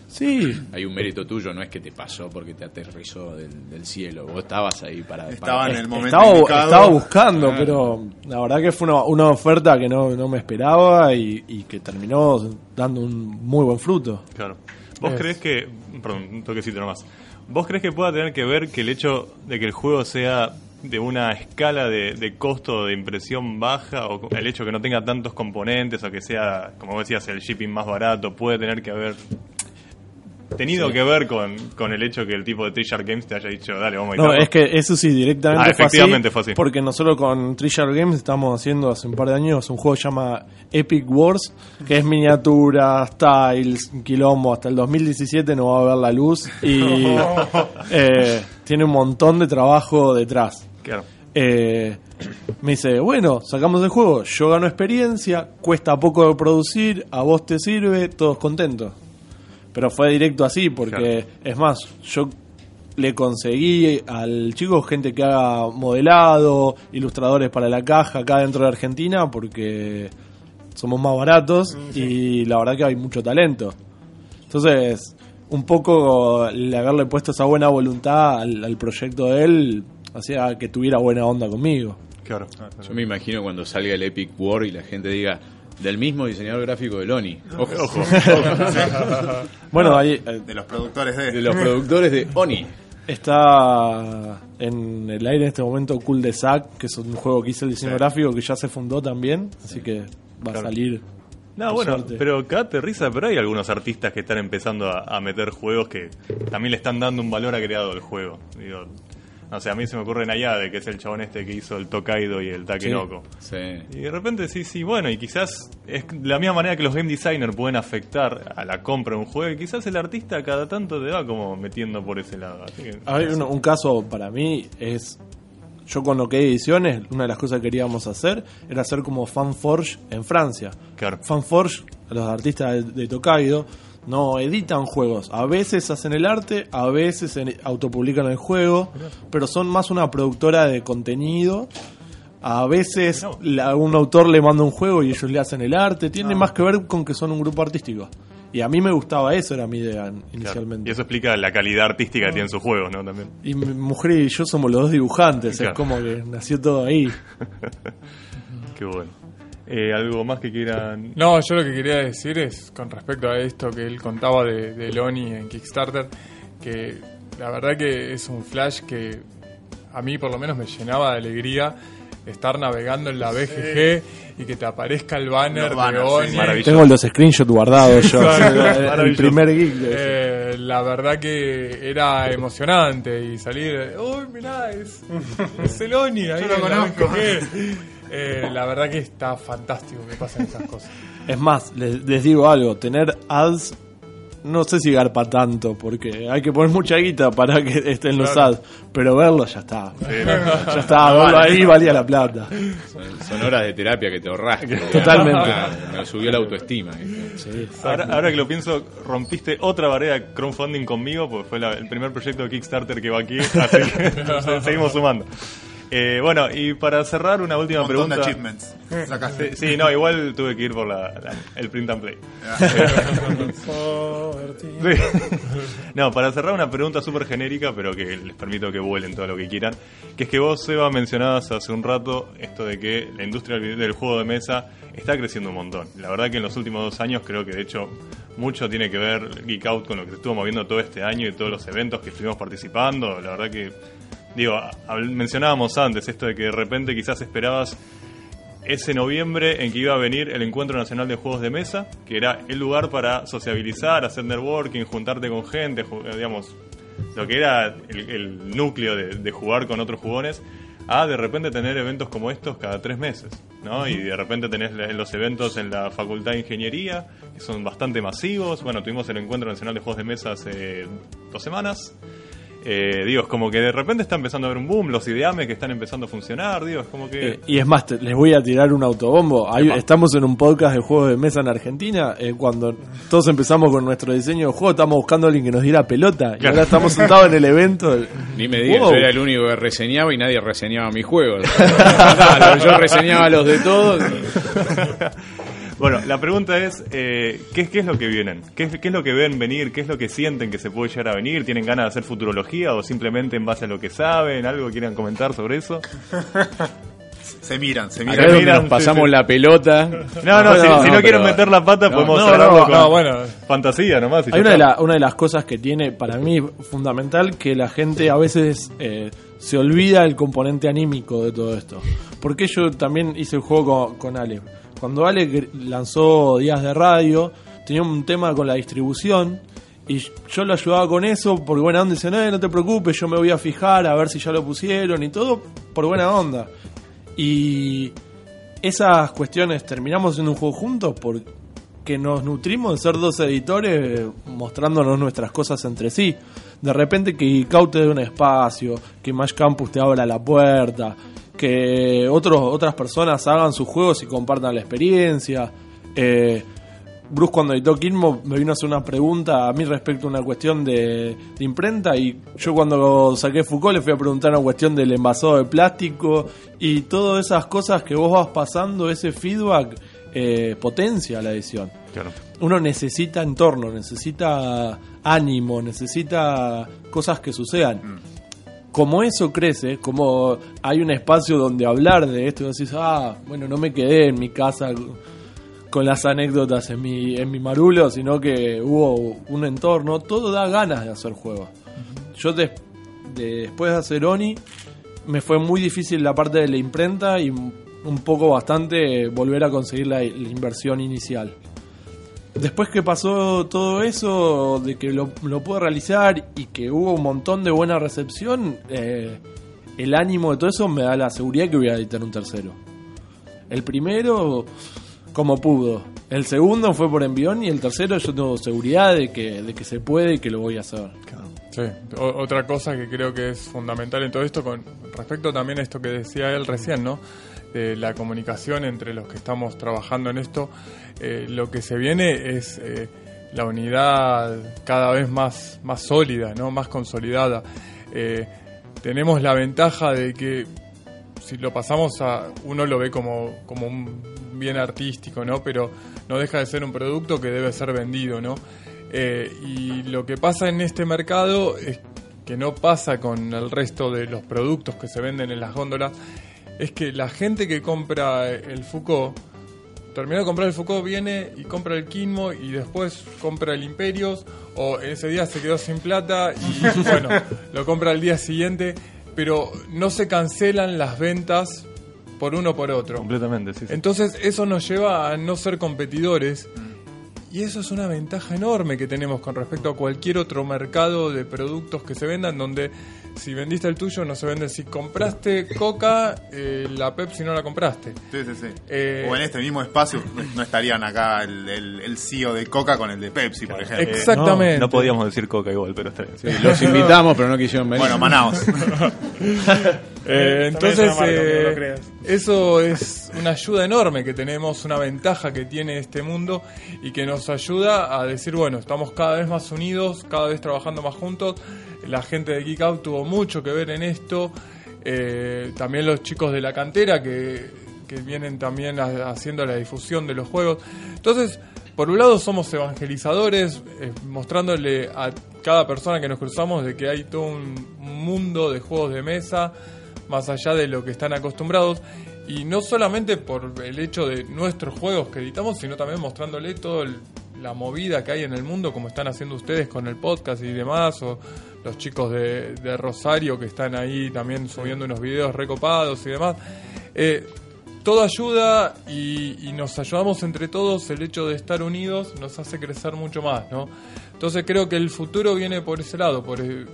Sí, hay un mérito tuyo, no es que te pasó porque te aterrizó del, del cielo, vos estabas ahí para... Estaba para- en el momento estaba, estaba buscando, pero la verdad que fue una, una oferta que no, no me esperaba y, y que terminó dando un muy buen fruto. Claro. ¿Vos Es- crees que, perdón, un toquecito nomás, ¿vos crees que pueda tener que ver que el hecho de que el juego sea de una escala de, costo de impresión baja o el hecho de que no tenga tantos componentes o que sea, como decías, el shipping más barato, puede tener que haber tenido que ver con, con el hecho que el tipo de Trishard Games te haya dicho, dale, vamos a No, editarlo"? es que eso sí, directamente Ah, fue, así, efectivamente fue así. Porque nosotros con Treasure Games estamos haciendo hace un par de años un juego que se llama Epic Wars, que es miniaturas, tiles, quilombo. Hasta el 2017 no va a ver la luz y (laughs) eh, tiene un montón de trabajo detrás. Claro. Eh, me dice, bueno, sacamos el juego, yo gano experiencia, cuesta poco de producir, a vos te sirve, todos contentos. Pero fue directo así, porque es más, yo le conseguí al chico gente que haga modelado, ilustradores para la caja acá dentro de Argentina, porque somos más baratos y la verdad que hay mucho talento. Entonces, un poco el haberle puesto esa buena voluntad al, al proyecto de él hacía que tuviera buena onda conmigo. Claro. Yo me imagino cuando salga el Epic War y la gente diga del mismo diseñador gráfico de Oni. Ojo, ojo. (laughs) Bueno, ahí eh, De los productores de. De los productores de Oni. está en el aire en este momento Cool de Sack, que es un juego que hice el diseño Sí. gráfico que ya se fundó también, así que va a salir. No, bueno, suerte. pero cagate de risa, pero hay algunos artistas que están empezando a, a meter juegos que también le están dando un valor agregado al juego. Digo, no sé, a mí se me ocurre Nayade, que es el chabón este que hizo el Tokaido y el Takenoko. Sí. Y de repente sí, sí, bueno, y quizás es la misma manera que los game designers pueden afectar a la compra de un juego, y quizás el artista cada tanto te va como metiendo por ese lado. Así que, Hay un, un caso para mí es. Yo con lo que hay ediciones, una de las cosas que queríamos hacer era hacer como Fanforge en Francia. Claro. Fanforge, los artistas de, de Tokaido, no editan juegos. A veces hacen el arte, a veces autopublican el juego, pero son más una productora de contenido. A veces la- un autor le manda un juego y ellos le hacen el arte. Tiene más que ver con que son un grupo artístico. Y a mí me gustaba eso, era mi idea claro. inicialmente. Y eso explica la calidad artística que tienen sus juegos, ¿no? También. Y mi mujer y yo somos los dos dibujantes, Claro. es como que nació todo ahí. (laughs) Qué bueno. Eh, ¿Algo más que quieran No, yo lo que quería decir es con respecto a esto que él contaba de, de Loni en Kickstarter, que la verdad que es un flash que a mí por lo menos me llenaba de alegría estar navegando en la BGG y que te aparezca el banner de sí. Oni. Maravilloso. Tengo los screenshots guardados yo. (laughs) El primer geek. Eh, la verdad que era emocionante y salir, uy, mirá, es, es el Oni ahí Yo lo conozco. BGG". Eh, la verdad que está fantástico que pasen estas cosas. (laughs) Es más, les, les digo algo, tener ads no sé si garpa tanto, porque hay que poner mucha guita para que estén los ads, pero verlo ya está. Ya está, verlo ahí valía la plata. Son, son horas de terapia que te ahorras. (laughs) Totalmente. Me subió la autoestima. Ahora, ahora que lo pienso, rompiste otra barrera de crowdfunding conmigo, porque fue la- el primer proyecto de Kickstarter que va aquí, así que (laughs) se- seguimos sumando. Eh, bueno, y para cerrar, una última Un montón de pregunta. achievements. Sacaste. Sí, sí, no, igual tuve que ir por la, la- el print and play. Sí. (laughs) (laughs) No, para cerrar una pregunta súper genérica, pero que les permito que vuelen todo lo que quieran, que es que vos, Seba, mencionabas hace un rato esto de que la industria del del juego de mesa está creciendo un montón. La verdad que en los últimos dos años creo que de hecho mucho tiene que ver Geek Out con lo que se estuvo moviendo todo este año y todos los eventos que estuvimos participando. La verdad que, digo, mencionábamos antes esto de que de repente quizás esperabas ese noviembre en que iba a venir el Encuentro Nacional de Juegos de Mesa, que era el lugar para sociabilizar, hacer networking, juntarte con gente, eh, digamos, lo que era el, núcleo de, de jugar con otros jugones, a de repente tener eventos como estos cada tres meses, ¿no? Y de repente tenés los eventos en la Facultad de Ingeniería, que son bastante masivos. Bueno, tuvimos el Encuentro Nacional de Juegos de Mesa hace dos semanas. Eh, digo, es como que de repente está empezando a haber un boom, los ideames que están empezando a funcionar, digo, es como que... Eh, y es más, te- les voy a tirar un autobombo. Hay- estamos en un podcast de juegos de mesa en Argentina. eh, cuando todos empezamos con nuestro diseño de juego, estamos buscando a alguien que nos diera pelota. Y ahora estamos sentados en el evento. Ni me digas, Wow. yo era el único que reseñaba y nadie reseñaba mis juegos. (laughs) Yo reseñaba los de todos. (laughs) Bueno, la pregunta es, eh, ¿qué, qué es lo que vienen? ¿Qué, es- ¿Qué es lo que ven venir? ¿Qué es lo que sienten que se puede llegar a venir? ¿Tienen ganas de hacer futurología o simplemente en base a lo que saben? ¿Algo quieran comentar sobre eso? (laughs) Se miran, se Acá miran. es donde miran, nos pasamos sí, sí. la pelota. No, no, No, si, no, si no, no, quieren pero- meter la pata, no, podemos no, cerrarlo no, con no, bueno. fantasía nomás. Hay una de, está. la- una de las cosas que tiene para mí fundamental que la gente a veces eh, se olvida el componente anímico de todo esto. Porque yo también hice el juego con, con Ale. Cuando Ale lanzó Días de Radio, tenía un tema con la distribución y yo lo ayudaba con eso porque buena onda dice, no, no te preocupes, yo me voy a fijar a ver si ya lo pusieron y todo por buena onda. Y esas cuestiones terminamos haciendo un juego juntos porque nos nutrimos de ser dos editores mostrándonos nuestras cosas entre sí. De repente que Out te dé un espacio, que Match Campus te abra la puerta, que otros, otras personas hagan sus juegos y compartan la experiencia. Eh, Bruce cuando editó Kilmo me vino a hacer una pregunta a mí respecto a una cuestión de, de imprenta y yo cuando saqué Foucault le fui a preguntar una cuestión del envasado de plástico y todas esas cosas que vos vas pasando, ese feedback eh, potencia la edición. Claro. Uno necesita entorno, necesita ánimo, necesita cosas que sucedan. Como eso crece, como hay un espacio donde hablar de esto, y decís, ah, bueno, no me quedé en mi casa con las anécdotas en mi, en mi marulo, sino que hubo un entorno, todo da ganas de hacer juegos. Yo de- después de hacer Oni, me fue muy difícil la parte de la imprenta y un poco bastante volver a conseguir la, la inversión inicial. Después que pasó todo eso, de que lo, pude realizar y que hubo un montón de buena recepción, eh, el ánimo de todo eso me da la seguridad que voy a editar un tercero. El primero, como pudo. El segundo fue por envión y el tercero yo tengo seguridad de que se puede y que lo voy a hacer. Sí, otra cosa que creo que es fundamental en todo esto, con respecto también a esto que decía él recién, ¿no? De la comunicación entre los que estamos trabajando en esto, eh, lo que se viene es eh, la unidad cada vez más, más sólida, ¿no? Más consolidada. Eh, tenemos la ventaja de que si lo pasamos a uno lo ve como, como un bien artístico, ¿no? Pero no deja de ser un producto que debe ser vendido, ¿no? Eh, y lo que pasa en este mercado es que no pasa con el resto de los productos que se venden en las góndolas, es que la gente que compra el Foucault, terminó de comprar el Foucault, viene y compra el Quinmo y después compra el Imperios, o ese día se quedó sin plata y (laughs) bueno, lo compra al día siguiente, pero no se cancelan las ventas por uno o por otro. Completamente, sí. sí. Entonces eso nos lleva a no ser competidores y eso es una ventaja enorme que tenemos con respecto a cualquier otro mercado de productos que se vendan donde si vendiste el tuyo no se vende si compraste Coca, eh, la Pepsi no la compraste. Sí, sí, sí. Eh, o en este mismo espacio no estarían acá el, el, el CEO de Coca con el de Pepsi, por ejemplo. Exactamente. No podíamos decir coca igual, pero está bien. sí. Los invitamos, pero no quisieron venir. Bueno, Manaos. (laughs) Eh, entonces, eh, eso es una ayuda enorme que tenemos, una ventaja que tiene este mundo y que nos ayuda a decir, bueno, estamos cada vez más unidos, cada vez trabajando más juntos. La gente de Geek Out tuvo mucho que ver en esto. Eh, también los chicos de la cantera que, que vienen también a- haciendo la difusión de los juegos. Entonces, por un lado somos evangelizadores, eh, mostrándole a cada persona que nos cruzamos de que hay todo un mundo de juegos de mesa, más allá de lo que están acostumbrados. Y no solamente por el hecho de nuestros juegos que editamos, sino también mostrándole toda la movida que hay en el mundo, como están haciendo ustedes con el podcast y demás, o los chicos de, de Rosario que están ahí también subiendo unos videos recopados y demás. Eh, todo ayuda y, y nos ayudamos entre todos. El hecho de estar unidos nos hace crecer mucho más, ¿no? Entonces creo que el futuro viene por ese lado, por el,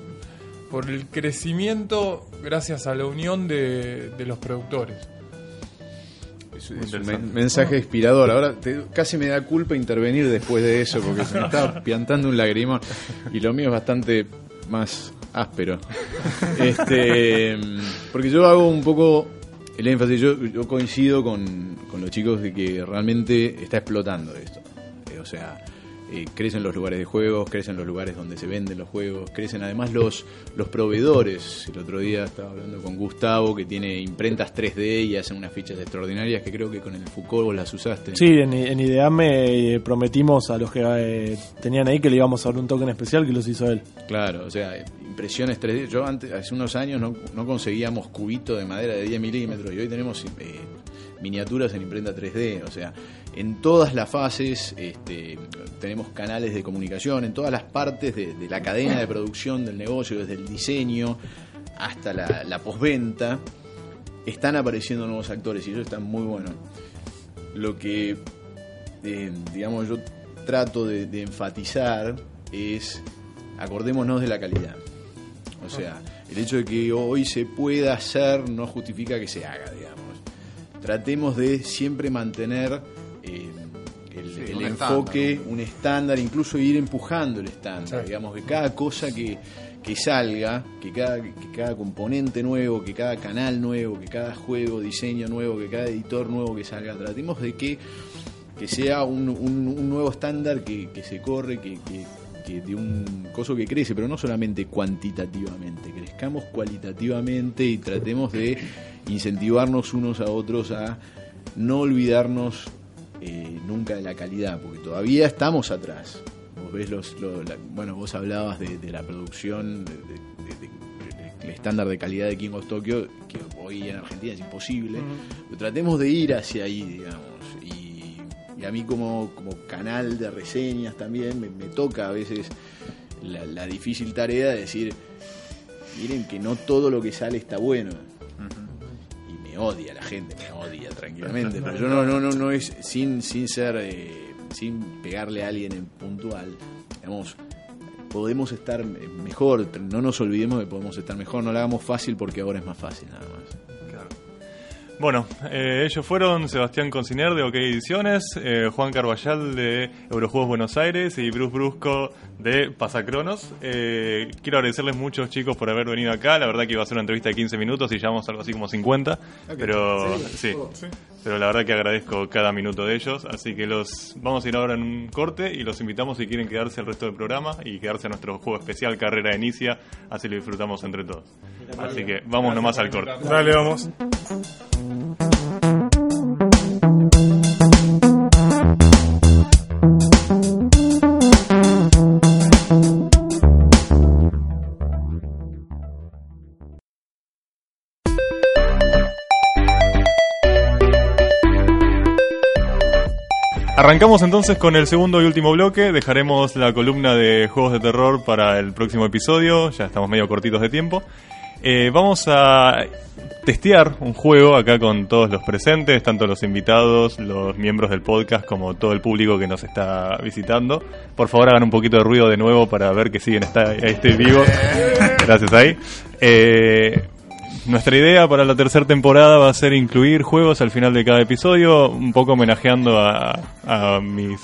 por el crecimiento gracias a la unión de, de los productores. Es, es un men- mensaje inspirador. Ahora te- casi me da culpa intervenir después de eso porque se me estaba (laughs) piantando un lagrimón. Y lo mío es bastante más áspero. Este, porque yo hago un poco el énfasis. Yo, yo coincido con, con los chicos de que realmente está explotando esto. Eh, o sea, eh, crecen los lugares de juegos, crecen los lugares donde se venden los juegos, crecen además los, los proveedores. El otro día estaba hablando con Gustavo que tiene imprentas 3D y hacen unas fichas extraordinarias que creo que con el Foucault vos las usaste. Sí, en, en Ideame eh, prometimos a los que eh, tenían ahí que le íbamos a dar un token especial que los hizo él. Claro, o sea, impresiones 3D. Yo antes, hace unos años no, no conseguíamos cubitos de madera de 10 milímetros y hoy tenemos eh, miniaturas en imprenta 3D. O sea, en todas las fases este, tenemos canales de comunicación, en todas las partes de, la cadena de producción del negocio, desde el diseño hasta la, la posventa, están apareciendo nuevos actores y eso está muy bueno. Lo que, eh, digamos, yo trato de, de enfatizar es acordémonos de la calidad. O sea, el hecho de que hoy se pueda hacer no justifica que se haga, digamos. Tratemos de siempre mantener eh, el, Sí, el un enfoque, estándar, un estándar, incluso ir empujando el estándar. Sí. Digamos que cada cosa que, que salga, que cada, que cada componente nuevo, que cada canal nuevo, que cada juego, diseño nuevo, que cada editor nuevo que salga, tratemos de que que sea un, un- un nuevo estándar que, que se corre, que, que, que de un coso que crece, pero no solamente cuantitativamente, crezcamos cualitativamente y tratemos de incentivarnos unos a otros a no olvidarnos eh, nunca de la calidad, porque todavía estamos atrás. Vos ves los, lo- la- bueno, vos hablabas de, de la producción, el estándar de calidad de King of Tokyo, que hoy en Argentina es imposible, pero tratemos de ir hacia ahí, digamos. Y, y a mí como, como canal de reseñas también me, me toca a veces la, la difícil tarea de decir, miren que no todo lo que sale está bueno. Y me odia la gente, me odia tranquilamente. (laughs) Pero yo no, no, no, no es sin, sin ser, eh, sin pegarle a alguien en puntual. Digamos, podemos estar mejor, no nos olvidemos de que podemos estar mejor, no lo hagamos fácil porque ahora es más fácil nada más. Bueno, eh, ellos fueron Sebastián Conciner de OK Ediciones, eh, Juan Carballal de Eurojuegos Buenos Aires y Bruce Brusco de Pasacronos. Eh, quiero agradecerles mucho, chicos, por haber venido acá. La verdad que iba a ser una entrevista de 15 minutos y llevamos algo así como 50. Pero sí, pero la verdad que agradezco cada minuto de ellos. Así que los vamos a ir ahora en un corte y los invitamos si quieren quedarse el resto del programa y quedarse a nuestro juego especial Carrera de Inicia. Así lo disfrutamos entre todos. Así que vamos nomás al corte. Dale, vamos. Arrancamos entonces con el segundo y último bloque. Dejaremos la columna de juegos de terror para el próximo episodio. Ya estamos medio cortitos de tiempo. Eh, vamos a testear un juego acá con todos los presentes, tanto los invitados, los miembros del podcast, como todo el público que nos está visitando. Por favor, hagan un poquito de ruido de nuevo para ver que siguen está, estoy vivo. (laughs) Gracias ahí. Eh, nuestra idea para la tercera temporada va a ser incluir juegos al final de cada episodio, un poco homenajeando a, a mis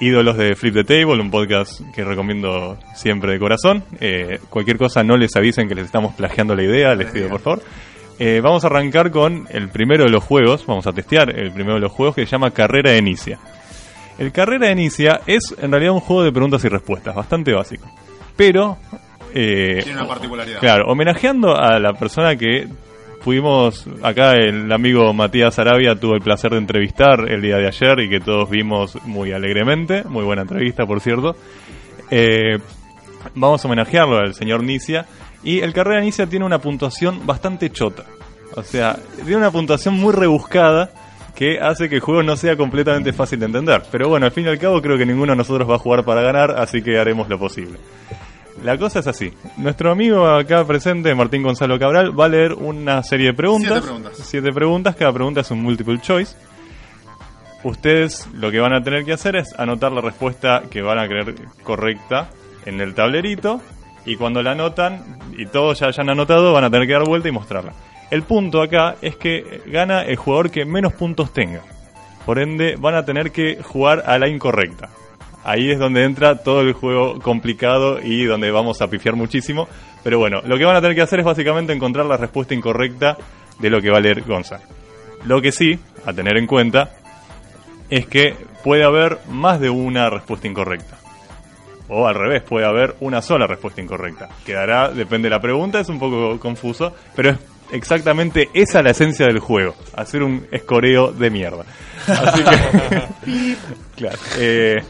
ídolos de Flip the Table, un podcast que recomiendo siempre de corazón. Eh, cualquier cosa no les avisen que les estamos plagiando la idea, les pido por favor. Eh, vamos a arrancar con el primero de los juegos, vamos a testear el primero de los juegos que se llama Carrera de Inicia. El Carrera de Inicia es en realidad un juego de preguntas y respuestas, bastante básico. Pero eh, Tiene una particularidad. Claro, homenajeando a la persona que pudimos, acá el amigo Matías Arabia tuvo el placer de entrevistar el día de ayer y que todos vimos muy alegremente, muy buena entrevista por cierto. Eh, vamos a homenajearlo al señor Nicia y el carrera Nicia tiene una puntuación bastante chota. O sea, tiene una puntuación muy rebuscada que hace que el juego no sea completamente fácil de entender. Pero bueno, al fin y al cabo creo que ninguno de nosotros va a jugar para ganar, así que haremos lo posible. La cosa es así. Nuestro amigo acá presente, Martín Gonzalo Cabral, va a leer una serie de preguntas. Siete preguntas. Siete preguntas. Cada pregunta es un multiple choice. Ustedes lo que van a tener que hacer es anotar la respuesta que van a creer correcta en el tablerito. Y cuando la anotan y todos ya hayan anotado, van a tener que dar vuelta y mostrarla. El punto acá es que gana el jugador que menos puntos tenga. Por ende, van a tener que jugar a la incorrecta. Ahí es donde entra todo el juego complicado y donde vamos a pifiar muchísimo. Pero bueno, lo que van a tener que hacer es básicamente encontrar la respuesta incorrecta de lo que va a leer Gonza. Lo que sí, a tener en cuenta, es que puede haber más de una respuesta incorrecta. O al revés, puede haber una sola respuesta incorrecta. Quedará, depende de la pregunta, es un poco confuso, pero es exactamente esa la esencia del juego. Hacer un escoreo de mierda. Así que... (laughs) (laughs) claro. eh,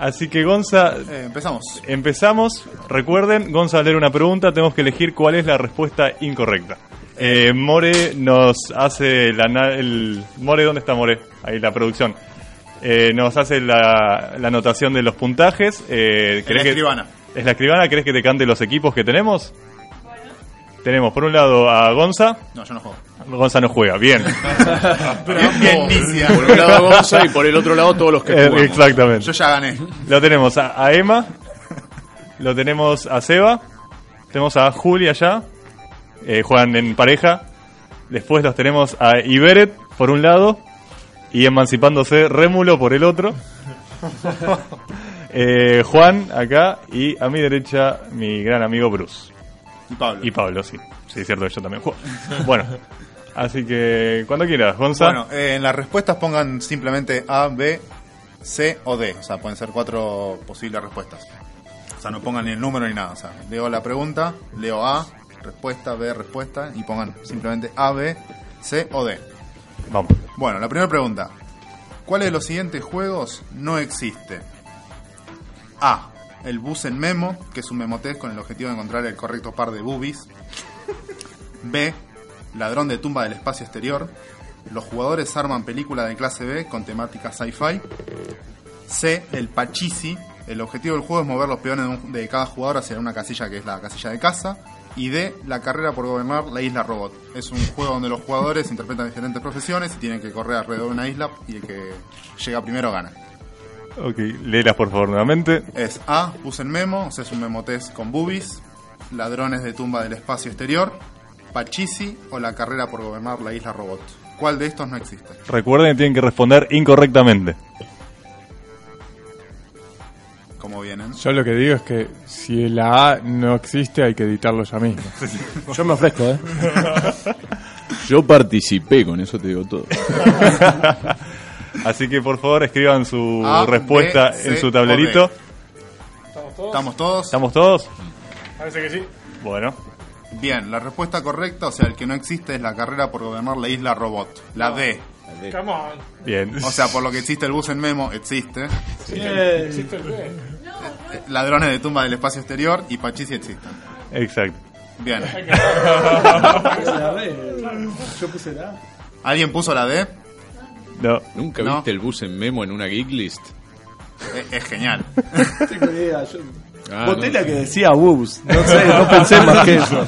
así que Gonza, Eh, empezamos. Empezamos. Recuerden, Gonza va a leer una pregunta. Tenemos que elegir cuál es la respuesta incorrecta. Eh, More nos hace la, el More, ¿dónde está More? Ahí la producción. Eh, nos hace la, la anotación de los puntajes. Eh, Es ¿querés la que- escribana. ¿Es la escribana? ¿Querés que te cante los equipos que tenemos? Tenemos por un lado a Gonza. No, yo no juego. Gonza no juega, bien. (laughs) Bien. Por un lado Gonza y por el otro lado todos los que Eh, jugamos. exactamente. Yo ya gané. Lo tenemos a, a Emma, lo tenemos a Seba, tenemos a Juli allá, eh, juegan en pareja. Después los tenemos a Iberet por un lado y emancipándose Rémulo por el otro. (laughs) Eh, Juan acá y a mi derecha mi gran amigo Bruce. Y Pablo. Y Pablo, sí. Sí, es cierto que yo también juego. Bueno, así que cuando quieras, Gonza. Bueno, eh, en las respuestas pongan simplemente A, B, C o D. O sea, pueden ser cuatro posibles respuestas. O sea, no pongan ni el número ni nada. O sea, leo la pregunta, leo A, respuesta, B, respuesta y pongan simplemente A, B, C o D. Vamos. Bueno, la primera pregunta. ¿Cuál de los siguientes juegos no existe? A. El bus en memo, que es un memotest con el objetivo de encontrar el correcto par de boobies. B. Ladrón de tumba del espacio exterior. Los jugadores arman película de clase B con temática sci-fi. C. El Pachisi. El objetivo del juego es mover los peones de cada jugador hacia una casilla que es la casilla de casa. Y D. La carrera por gobernar la isla robot. Es un juego donde los jugadores interpretan diferentes profesiones y tienen que correr alrededor de una isla y el que llega primero gana. Ok, léelas por favor nuevamente. Es A. Puse el memo, o sea, es un memotest con boobies. Ladrones de tumba del espacio exterior. Pachisi o la carrera por gobernar la isla robot. ¿Cuál de estos no existe? Recuerden que tienen que responder incorrectamente. ¿Cómo vienen? Yo lo que digo es que si la A no existe hay que editarlo ya mismo. (laughs) Yo me ofrezco, ¿eh? (laughs) Yo participé, con eso te digo todo. (laughs) Así que por favor escriban su A, respuesta B, C en su tablerito. ¿Estamos todos? ¿Estamos todos? ¿Estamos todos? Parece que sí. Bueno, Bien, la respuesta correcta, o sea, el que no existe es la carrera por gobernar la isla robot. La D. Come on. bien. O sea, por lo que existe el bus en memo, existe. Existe el B. Eh, Ladrones de tumba del espacio exterior y Pachisi existen. Exacto. Bien. (laughs) Yo puse la. ¿Alguien puso la D? No. ¿Nunca No. viste el bus en memo en una geek list? Eh, es genial. (laughs) tengo idea. Yo... Ah, Boté no. la que decía Bubs. No sé, no pensé (laughs) más que eso.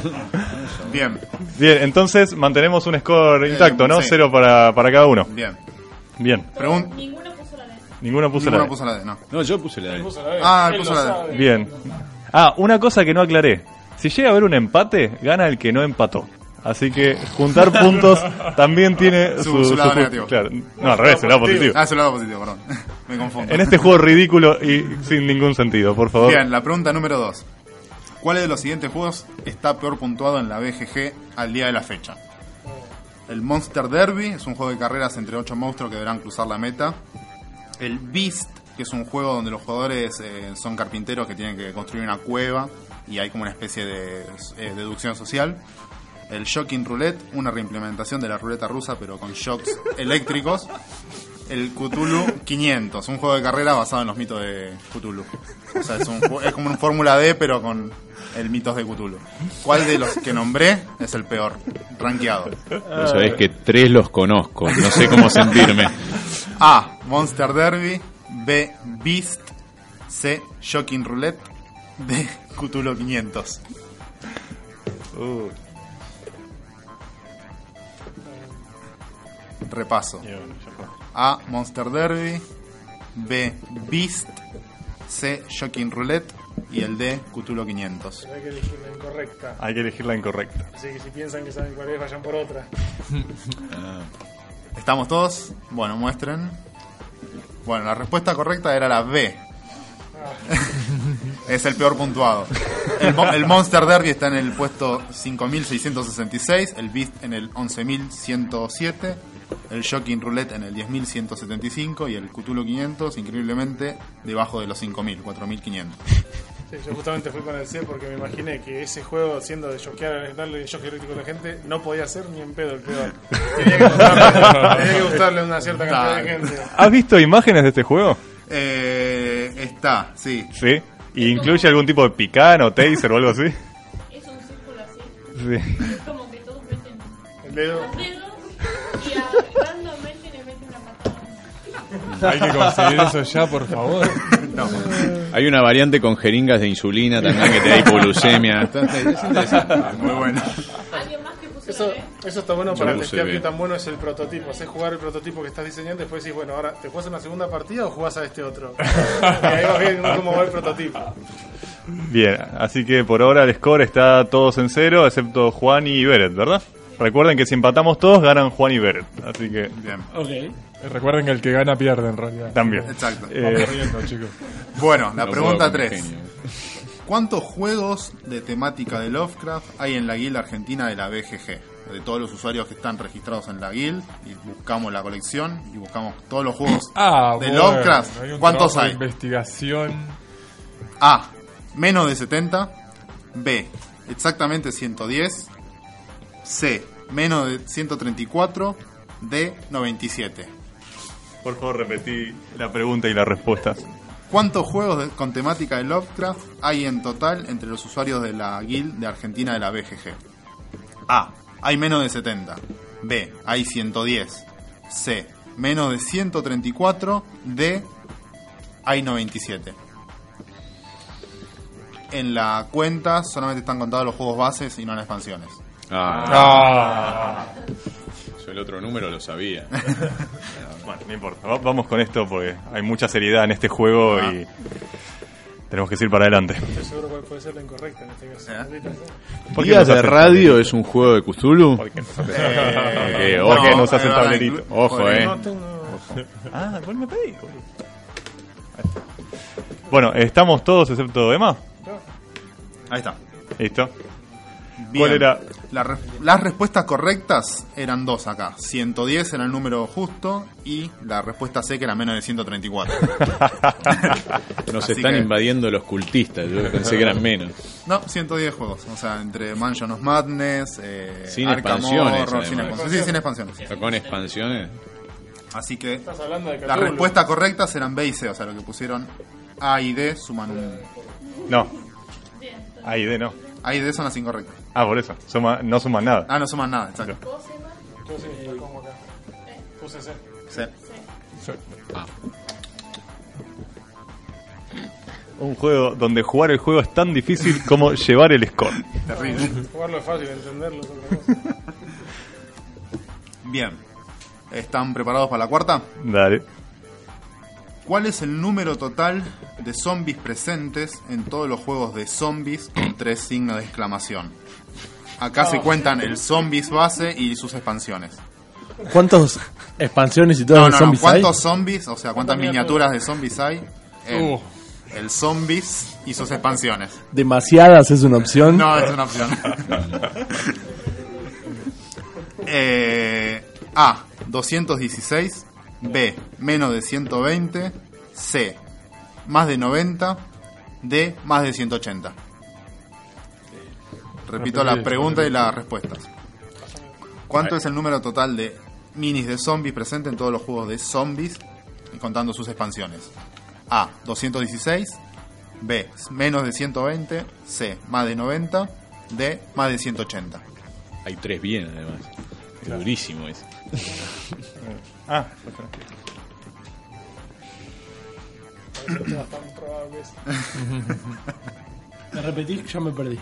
Bien, Bien, entonces mantenemos un score intacto, ¿no? sí. Cero para, para cada uno. bien. Bien. Pregun- Ninguno puso la letra. Ninguno puso Ninguno la puso la D, no. No, yo puse la de. Ah, Él puso la D. sabe. Bien. Ah, una cosa que no aclaré. Si llega a haber un empate, gana el que no empató. Así que juntar (laughs) puntos también tiene Su- su, su lado fu- negativo. Claro. No, al revés, su lado positivo. Ah, el lado positivo, perdón. Me confundo. En este juego ridículo y sin ningún sentido, por favor. Bien, la pregunta número 2. ¿Cuál de los siguientes juegos está peor puntuado en la BGG al día de la fecha? El Monster Derby es un juego de carreras entre 8 monstruos que deberán cruzar la meta. El Beast, que es un juego donde los jugadores eh, son carpinteros que tienen que construir una cueva y hay como una especie de eh, deducción social. El Shocking Roulette, una reimplementación de la ruleta rusa pero con shocks eléctricos. El Cthulhu 500, un juego de carrera basado en los mitos de Cthulhu. O sea, es, un es como un Fórmula D, pero con el mitos de Cthulhu. ¿Cuál de los que nombré es el peor? Rankeado. Vos sabés que tres los conozco, no sé cómo sentirme. (laughs) A. Monster Derby. B. Beast. C. Shocking Roulette. D. Cthulhu 500. Uh, Repaso. A. Monster Derby. B. Beast. C. Shocking Roulette. Y el D. Cthulhu 500. Hay que elegir la incorrecta. Hay que elegir la incorrecta. Así que si piensan que saben cuál es, vayan por otra. (laughs) ¿Estamos todos? Bueno, muestren. Bueno, la respuesta correcta era la B. (laughs) es el peor puntuado. El, mo- el Monster Derby está en el puesto 5666, el Beast en el 11107, el Shocking Roulette en el 10175 y el Cthulhu 500 increíblemente debajo de los 5000, 4500. Sí, yo justamente fui con el C porque me imaginé que ese juego, siendo de choquear, darle shock eléctrico a la gente, no podía ser ni en pedo el peor. Tenía que gustarle, tenía que gustarle a una cierta cantidad de gente. ¿Has visto imágenes de este juego? Eh, está, sí. Sí. ¿Y incluye algún tipo de picano, taser o algo así? Es un círculo así. Sí. Es como que todos meten El dedo. Hay que conseguir eso ya, por favor. Hay una variante con jeringas de insulina también que te da hipoglucemia. (laughs) Es interesante. Muy bueno. ¿Alguien más que puso Eso, eso está bueno Yo para testear qué tan bueno es el prototipo. Haces jugar el prototipo que estás diseñando y después decís, bueno, ahora te juegas una segunda partida o jugás a este otro. (laughs) y ahí vas viendo cómo va el prototipo. Bien, así que por ahora el score está todos en cero, excepto Juan y Beret, ¿verdad? Recuerden que si empatamos todos, ganan Juan y Beret. Así que Bien, Ok. Recuerden que el que gana pierde en realidad. también. exacto. Eh, Vamos (laughs) riendo, chicos. Bueno, la No pregunta puedo con 3. genio. ¿Cuántos juegos de temática de Lovecraft hay en la guild argentina de la BGG? De todos los usuarios que están registrados en la guild, y buscamos la colección y buscamos todos los juegos Ah, de bueno, Lovecraft. hay un ¿Cuántos trabajo de hay? investigación. A. Menos de 70. B. Exactamente 110. C. Menos de 134. D. 97. Por favor, repetí la pregunta y las respuestas. ¿Cuántos juegos de- con temática de Lovecraft hay en total entre los usuarios de la guild de Argentina de la BGG? A. Hay menos de 70. B. Hay 110. C. Menos de 134. D. Hay 97. En la cuenta solamente están contados los juegos bases y no las expansiones. Ah, Ah, yo el otro número lo sabía. (laughs) Bueno, no importa. Va- Vamos con esto porque hay mucha seriedad en este juego Ah. y tenemos que ir para adelante. Estoy seguro cuál puede ser la incorrecta en este caso. ¿Eh? ¿Por qué nos de hace radio es un juego de Cthulhu. ¿Por qué nos hace- Eh, no, ¿Por qué nos hace es el verdad, tablerito? Ojo, eh. No tengo. Ah, vos me pedí. Bueno, estamos todos excepto Emma. Ahí está. Listo. Bien. ¿Cuál era? La re- las respuestas correctas eran dos acá. 110 era el número justo y la respuesta C que era menos de 134. (laughs) Nos Así están que- invadiendo los cultistas. Yo pensé que eran menos. No, 110 juegos. O sea, entre Mansion of Madness, eh, Sin Arkham expansiones, Horror, sin expansiones. Sí, sin expansiones. Con expansiones. Así que las respuestas correctas eran B y C. O sea, lo que pusieron A y D suman un... No. Ahí de no. A y D son las incorrectas. Ah, por eso. Suma- no suman nada. Ah, no suman nada, exacto. ¿Vos, Emma? Yo sí, lo pongo acá. Puse C. Sí. Un juego donde jugar el juego es tan difícil como (laughs) llevar el score. Terrible. Jugarlo es fácil, entenderlo es otra cosa. (laughs) Bien. ¿Están preparados para la cuarta? Dale. ¿Cuál es el número total de zombies presentes en todos los juegos de zombies con tres signos de exclamación? Acá se cuentan el zombies base y sus expansiones. ¿Cuántas expansiones y todos No, los no, no. zombies hay? ¿Cuántos zombies, o sea, cuántas miniaturas de zombies hay en Uh. el zombies y sus expansiones? Demasiadas es una opción. No, es una opción. (laughs) Eh, A, 216. B, menos de 120. C, más de 90. D, más de 180. Repito la pregunta y las respuestas. ¿Cuánto es el número total de minis de zombies presentes en todos los juegos de zombies, contando sus expansiones? A, 216. B, menos de 120. C, más de 90. D, más de 180. Hay tres bien, además. Es durísimo ese. (laughs) Ah, es. ¿Me repetís? Ya me perdí.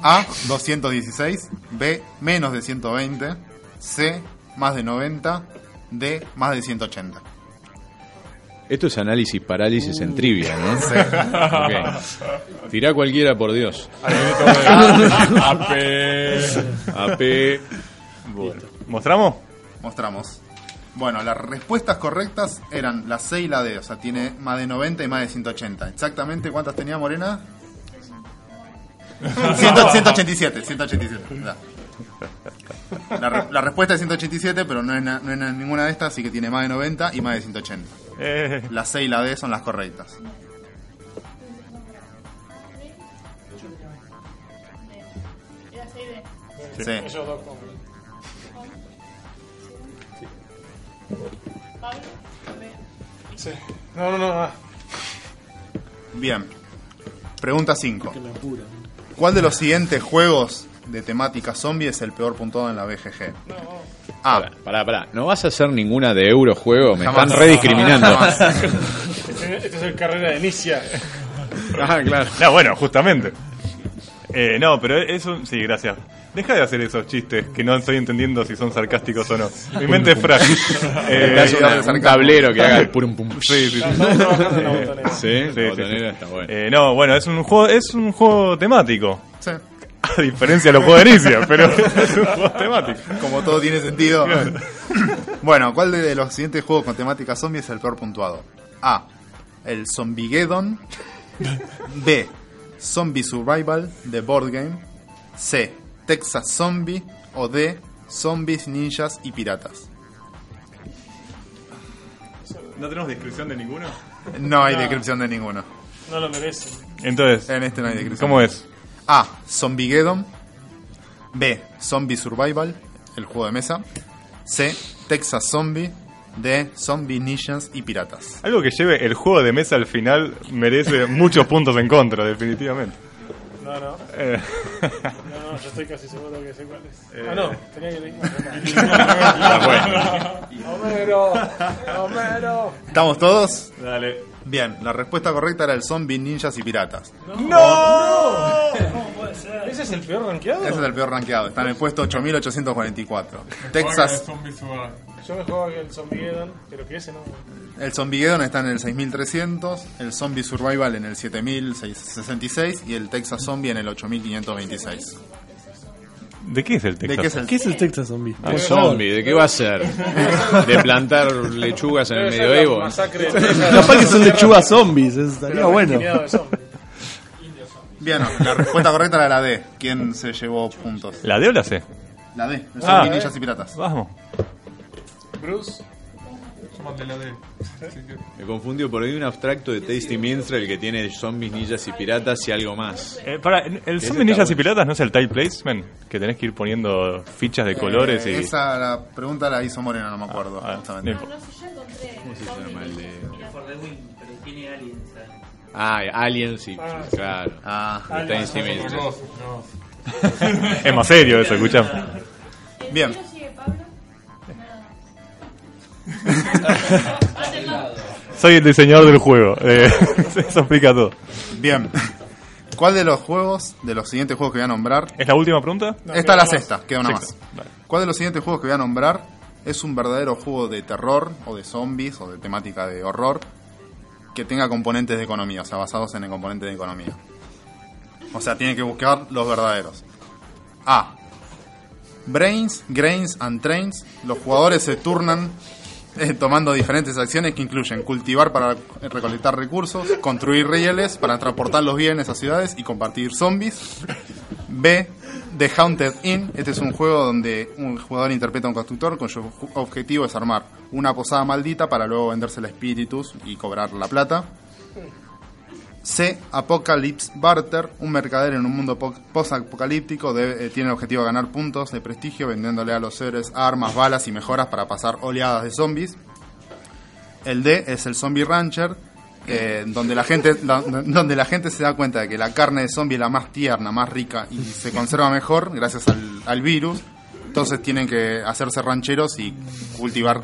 A, 216. B, menos de 120. C, más de 90. D, más de 180. Esto es análisis parálisis en trivia, ¿no? Ok. Tirá cualquiera, por Dios. AP. AP. bueno. ¿Mostramos? Mostramos. Bueno, las respuestas correctas eran la C y la D. O sea, tiene más de 90 y más de 180. ¿Exactamente cuántas tenía Morena? 100 187, 187. ya. La, la respuesta es 187, pero no es, na- no es na- ninguna de estas, así que tiene más de 90 y más de 180. Eh, La C y la D son las correctas. Era 6D. Sí. Sí. No, no, no. ah. Bien. Pregunta 5. ¿Cuál de los siguientes juegos de temática zombie es el peor puntuado en la BGG? A. Pará, pará, pará. ¿No vas a hacer ninguna de Eurojuego? Me Jamás. están rediscriminando. Este, (laughs) este es el carrera de Inicia. ah, claro. no, bueno, justamente. Eh, no, pero eso. Sí, gracias. Deja de hacer esos chistes que no estoy entendiendo si son sarcásticos o no. Mi mente es frágil. Eh, una- un tablero que haga el purum pum. sí, sí, sí. Sí, Sí, la sí, está buena. Eh, no, bueno, es un juego, es un juego temático. Sí. A diferencia de los juegos de inicia, pero es un juego temático. Como todo tiene sentido. bueno, ¿cuál de los siguientes juegos con temática zombie es el peor puntuado? A. El Zombiegeddon. B. Zombie Survival de Board Game. C. Texas Zombie. O D. Zombies, ninjas y piratas. ¿No tenemos descripción de ninguno? No hay descripción de ninguno. No lo merecen. Entonces, En este no hay descripción. ¿cómo es? A. Zombiegeddon. B. Zombie Survival, el juego de mesa. C. Texas Zombie. D. Zombie Ninjas y Piratas. Algo que lleve el juego de mesa al final merece muchos puntos en contra, definitivamente. No, no. Eh, No, no, yo estoy casi seguro que sé cuál es. Ah, no, tenía que elegir. Ah, bueno. Homero, Homero. ¿Estamos todos? Dale. Bien, la respuesta correcta era el zombie, ninjas y piratas. ¿Ese es el peor rankeado? Ese es el peor rankeado, está en el puesto 8844. Juega Texas. Yo me juego el Zombiegeddon, pero que ese no. el Zombiegeddon está en el 6300, el Zombie Survival en el 7066 y el Texas Zombie en el 8526. ¿De qué es el texto? ¿De qué es el ¿Qué es el Texas Zombie? Un zombie, ¿de qué va a ser? ¿De plantar lechugas en el medioevo? Masacre. (laughs) Capaz que son lechugas zombies, estaría bueno. Bien, no, la respuesta correcta era la D. ¿Quién se llevó puntos? ¿La D o la C? La D, Ah. Zombie, ninjas y piratas. Vamos. Bruce. Somos de la D. Así que- Me confundió por ahí un abstracto de Tasty Minstrel que tiene zombies, ninjas y piratas y algo más. Eh, para, ¿el Ese Zombie está Ninjas y. Piratas no es el tile placement? Que tenés que ir poniendo fichas de colores Eh, y... Esa la pregunta la hizo Moreno, no me acuerdo. Ah, justamente. no No, yo encontré. ¿Cómo se llama el de...? For the Win, pero tiene aliens. Ah, Aliens y... Ah, Claro. Ah, De Tasty Minstrel. no. es más serio eso, escuchame. ¿El Bien. (laughs) Soy el diseñador del juego. Eh, (laughs) eso explica todo. bien. ¿Cuál de los juegos, de los siguientes juegos que voy a nombrar, ¿Es la última pregunta? No, Esta es la más. sexta, queda una más. Vale. ¿Cuál de los siguientes juegos que voy a nombrar es un verdadero juego de terror o de zombies o de temática de horror que tenga componentes de economía, o sea, basados en el componente de economía? O sea, tiene que buscar los verdaderos. A. Brains, Grains and Trains. Los jugadores se turnan (laughs) tomando diferentes acciones que incluyen cultivar para recolectar recursos, construir rieles para transportar los bienes a ciudades y compartir zombies. B. The Haunted Inn. Este es un juego donde un jugador interpreta a un constructor cuyo objetivo es armar una posada maldita para luego vendérsela a espíritus y cobrar la plata. C. Apocalypse Barter. Un mercader en un mundo po- post-apocalíptico eh, tiene el objetivo de ganar puntos de prestigio vendiéndole a los héroes armas, balas y mejoras para pasar oleadas de zombies. El D es el Zombie Rancher, eh, donde, la gente, la- (laughs) donde la gente se da cuenta de que la carne de zombie es la más tierna, más rica y se conserva mejor gracias al, al virus. Entonces tienen que hacerse rancheros y cultivar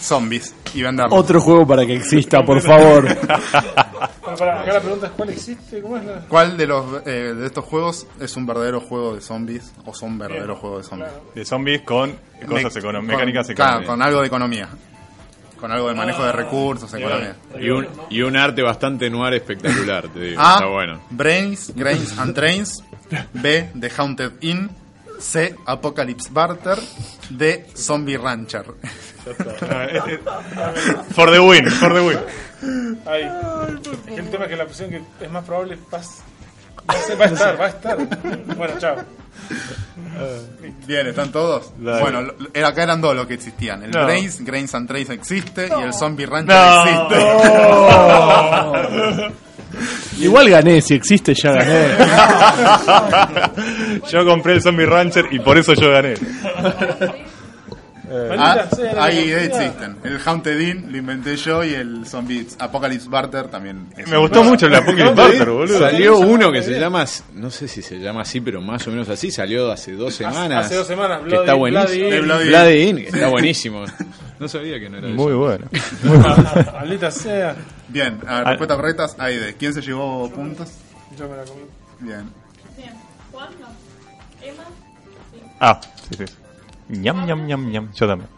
zombies y venderlos. Otro juego para que exista, por favor. (laughs) Bueno, para, acá la pregunta es: ¿cuál existe? ¿Cómo es la.? ¿Cuál de los eh, de estos juegos es un verdadero juego de zombies o son verdaderos Bien, juegos de zombies? claro. De zombies con cosas Me- con- mecánicas claro, económicas. con algo de economía. Con algo de manejo de recursos, economía. Y un, y un arte bastante noir espectacular, te digo. A. Está bueno. Brains, Grains and Trains. B. The Haunted Inn. C. Apocalypse Barter. D. Zombie Rancher. For the win, for the win. Ay, es que el tema es que la opción que es más probable pas- va a ser- va a estar, va a estar. Bueno, chao. Bien, ¿están todos? Dale. Bueno, era- acá eran dos los que existían. El No. Brains, Grains and Trains existe y el Zombie Rancher No. existe. (laughs) (laughs) Igual gané, si existe ya gané. (laughs) yo compré el Zombie Rancher y por eso yo gané. Ah, sea la ahí existen. El Haunted Inn lo inventé yo y el Zombie Apocalypse Barter también. es Me gustó mucho el Apocalypse (laughs) Barter, boludo. Salió uno que se llama, no sé si se llama así, pero más o menos así, salió hace dos semanas. hace dos semanas, que está Bloody- buenísimo. Bloody Inn. Bloody Bloody Inn, que está buenísimo. No sabía que no era Muy eso. bueno. Maldita sea. Bien, a ver, respuestas correctas. Ahí de. ¿Quién se llevó puntos? Yo me la comí. Bien. Bien. Juan, no. Emma, sí. Ah, sí, sí. Ñam, ñam, ñam, ñam. Yo también.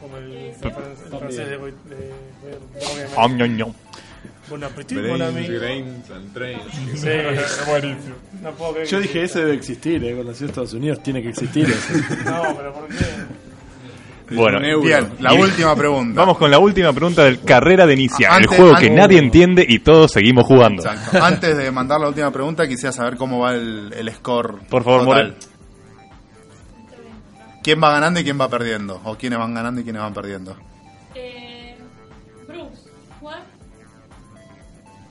Como el, el francés de, de, de, de- Am, ñam, ñam. Bon appetit, mon ami. Brains, grains and trains. Sí, es buenísimo. No puedo creer Yo que- dije, ese debe existir, eh. Cuando nació Estados Unidos tiene que existir. (laughs) No, pero ¿por qué? Bueno. Bien, la Y- última pregunta. Vamos con la última pregunta del Carrera de Inicia, Antes- el juego que antes- nadie entiende y todos seguimos jugando. Exacto. Antes de mandar la última pregunta, quisiera saber cómo va el, el score. Por favor, total. Morel. ¿Quién va ganando y quién va perdiendo? ¿O quiénes van ganando y quiénes van perdiendo? Eh, Bruce, Juan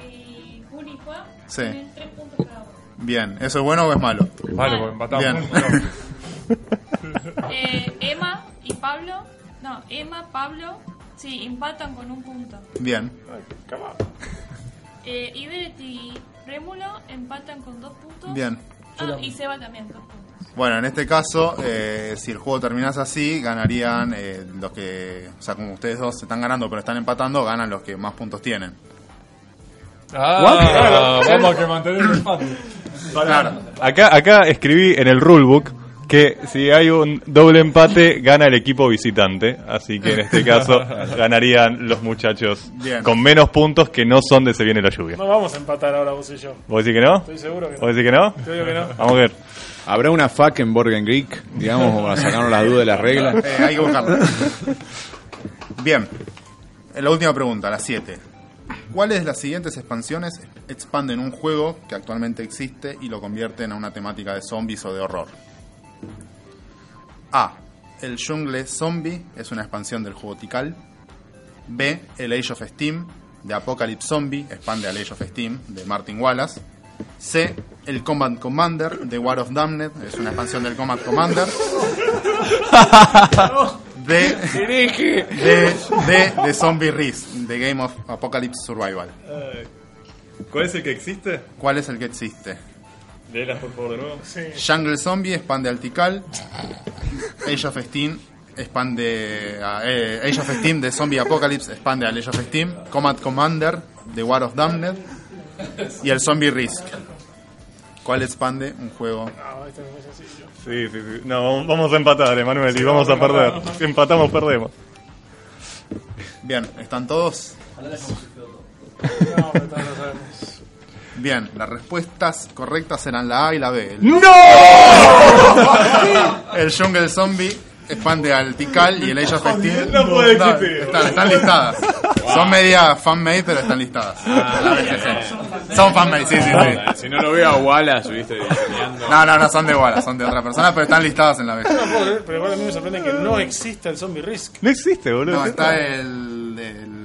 y Juli y Juan Sí. tienen tres puntos cada uno. Bien, ¿eso es bueno o es malo? Pues empatamos. Bien. (laughs) Eh, Emma Pablo, no, Emma, Pablo, sí, empatan con un punto. Bien. (laughs) Eh, Iberet y Rémulo empatan con dos puntos. Bien. Ah, y Seba también, dos puntos. Bueno, en este caso, eh, si el juego terminase así, ganarían eh, los que, o sea, como ustedes dos están ganando pero están empatando, ganan los que más puntos tienen. Ah, vamos a (laughs) que mantener el empate. Claro. Acá, acá escribí en el rulebook que si hay un doble empate, gana el equipo visitante. Así que en este caso (laughs) ganarían los muchachos Bien. con menos puntos que no son de Se Viene la Lluvia. No vamos a empatar ahora vos y yo. ¿Vos decís que no? Estoy seguro que no. ¿Vos decís que no? Te digo que no. Vamos a ver. ¿Habrá una FAQ en Borgen Greek, digamos, para sacarnos la duda de las reglas? (laughs) Eh, hay que buscarlo. Bien. Eh, La última pregunta, la 7. ¿Cuáles de las siguientes expansiones expanden un juego que actualmente existe y lo convierten a una temática de zombies o de horror? A. El Jungle Zombie es una expansión del juego Tikal. B. El Age of Steam de Apocalypse Zombie expande al Age of Steam de Martin Wallace. C. El Combat Commander de War of Damned es una expansión del Combat Commander. (laughs) D. D. D. de Zombie Risk de Game of Apocalypse Survival. ¿Cuál es el que existe? ¿Cuál es el que existe? Léelas por favor de nuevo. Jungle Zombie expande al Tikal. Age of Steam expande a, eh, Age of Steam de Zombie Apocalypse expande al Age of Steam. Combat Commander de War of Damned y el Zombie Risk. ¿Cuál expande un juego? Ah, este es. Sí, sí, sí. No, vamos a empatar, Emanuel, y vamos a perder. Si empatamos, perdemos. Bien, ¿están todos? No, pero todos lo sabemos. Bien, las respuestas correctas eran la A y la B. El, ¡No! (laughs) el Jungle Zombie expande al Tikal y el Age of Steam. No puede existir. Están, están listadas. Son media fan-made, pero están listadas. La BGG. Son fan-made, sí, sí, sí. Si no lo veo a Wallace, viste, diseñando. No, no, no son de Wallace, son de otra persona, pero están listadas en la No puedo creer, pero igual a mí me sorprende que no exista el Zombie Risk. No existe, boludo. No, está el. el,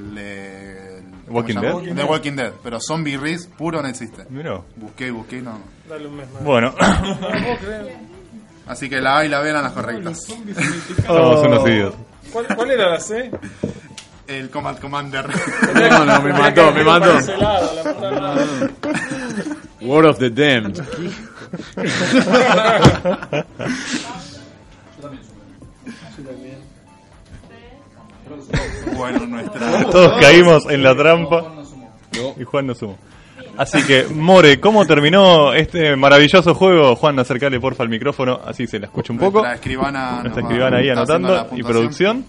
el- ¿cómo Walking? Dead. The Walking Dead, pero Zombie Risk puro no existe. Mirá. Busqué, busqué, no. Dale un mes más. Bueno, No puedo creer. Así que la A y la B eran las correctas. somos unos idiotas. ¿Cuál, ¿Cuál era la C? El Combat Commander. No, no, me mató, me mató. La puta madre. War of the Damned. (laughs) bueno, nuestra. (laughs) Todos caímos en la trampa. Y Juan no sumó. Así que, More, ¿cómo terminó este maravilloso juego? Juan, acercale porfa al micrófono, así se la escucha un poco. Nuestra escribana. Nuestra escribana ahí anotando y producción.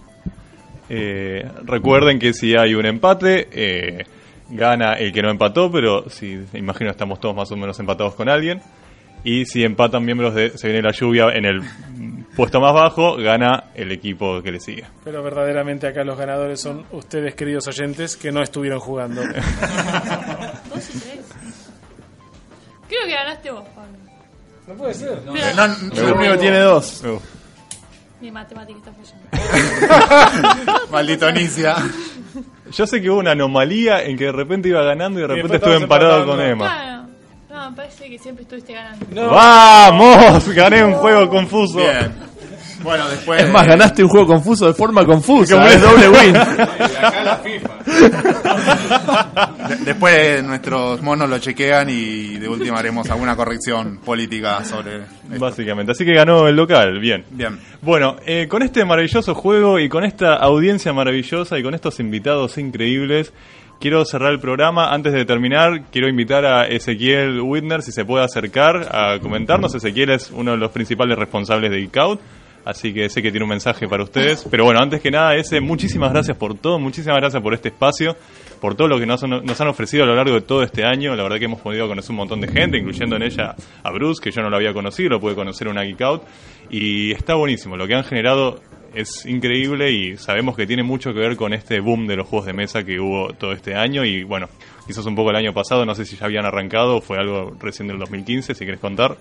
Eh, recuerden que si hay un empate, eh, gana el que no empató, pero si imagino estamos todos más o menos empatados con alguien. Y si empatan miembros de Se viene la lluvia en el puesto más bajo, gana el equipo que le sigue. Pero verdaderamente acá los ganadores son ustedes, queridos oyentes, que no estuvieron jugando. (laughs) Dos y tres. Creo que ganaste vos, Pablo. No puede ser. Pero Eh, no, El mío tiene dos. Uh, mi matemática está fallando. (laughs) Maldito Anicia. Yo sé que hubo una anomalía en que de repente iba ganando y de repente estuve emparado con Emma. Claro. No, me parece que siempre estuviste ganando. ¡Vamos! (laughs) Gané un juego confuso. Bien. Bueno, después. Es más, ganaste un juego confuso de forma confusa. Como Es doble win. (laughs) de- después nuestros monos lo chequean y de última haremos alguna corrección política sobre. esto. Básicamente. Así que ganó el local. Bien. Bien. Bueno, eh, con este maravilloso juego y con esta audiencia maravillosa y con estos invitados increíbles, quiero cerrar el programa. Antes de terminar, quiero invitar a Ezequiel Whitner, si se puede acercar a comentarnos. Ezequiel es uno de los principales responsables de Out, así que sé que tiene un mensaje para ustedes. Pero bueno, antes que nada, ese, muchísimas gracias por todo, muchísimas gracias por este espacio, por todo lo que nos, han- nos han ofrecido a lo largo de todo este año. La verdad que hemos podido conocer un montón de gente, incluyendo en ella a Bruce, que yo no lo había conocido, lo pude conocer en una Geek Out. Y está buenísimo, lo que han generado es increíble y sabemos que tiene mucho que ver con este boom de los juegos de mesa que hubo todo este año y bueno, quizás un poco el año pasado, no sé si ya habían arrancado fue algo recién del 2015, si querés contar,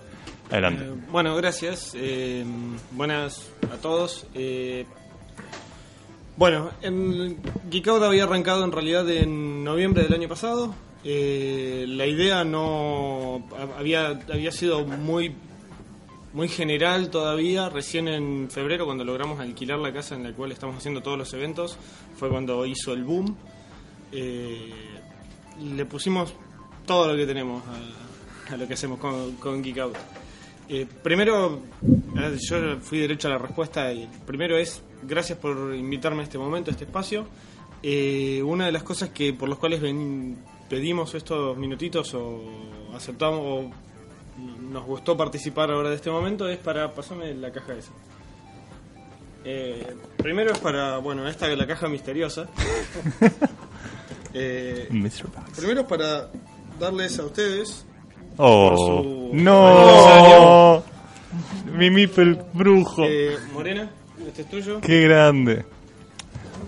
adelante. Eh, bueno, gracias. Eh, buenas a todos. Eh, bueno, en Geek Out había arrancado en realidad en noviembre del año pasado. Eh, la idea no había, había sido muy muy general todavía. Recién en febrero, cuando logramos alquilar la casa en la cual estamos haciendo todos los eventos, fue cuando hizo el boom. Eh, le pusimos todo lo que tenemos a, lo que hacemos con, con Geek Out. Eh, primero, yo fui derecho a la respuesta. Y primero es, gracias por invitarme a este momento, a este espacio. Eh, una de las cosas que por las cuales pedimos estos minutitos o aceptamos o nos gustó participar ahora de este momento es para pasarme la caja esa. Eh, primero es para, bueno, esta es la caja misteriosa. (laughs) Eh, primero es para darles a ustedes Oh, no. Mi Mipel brujo. eh, Morena, este es tuyo. Qué grande.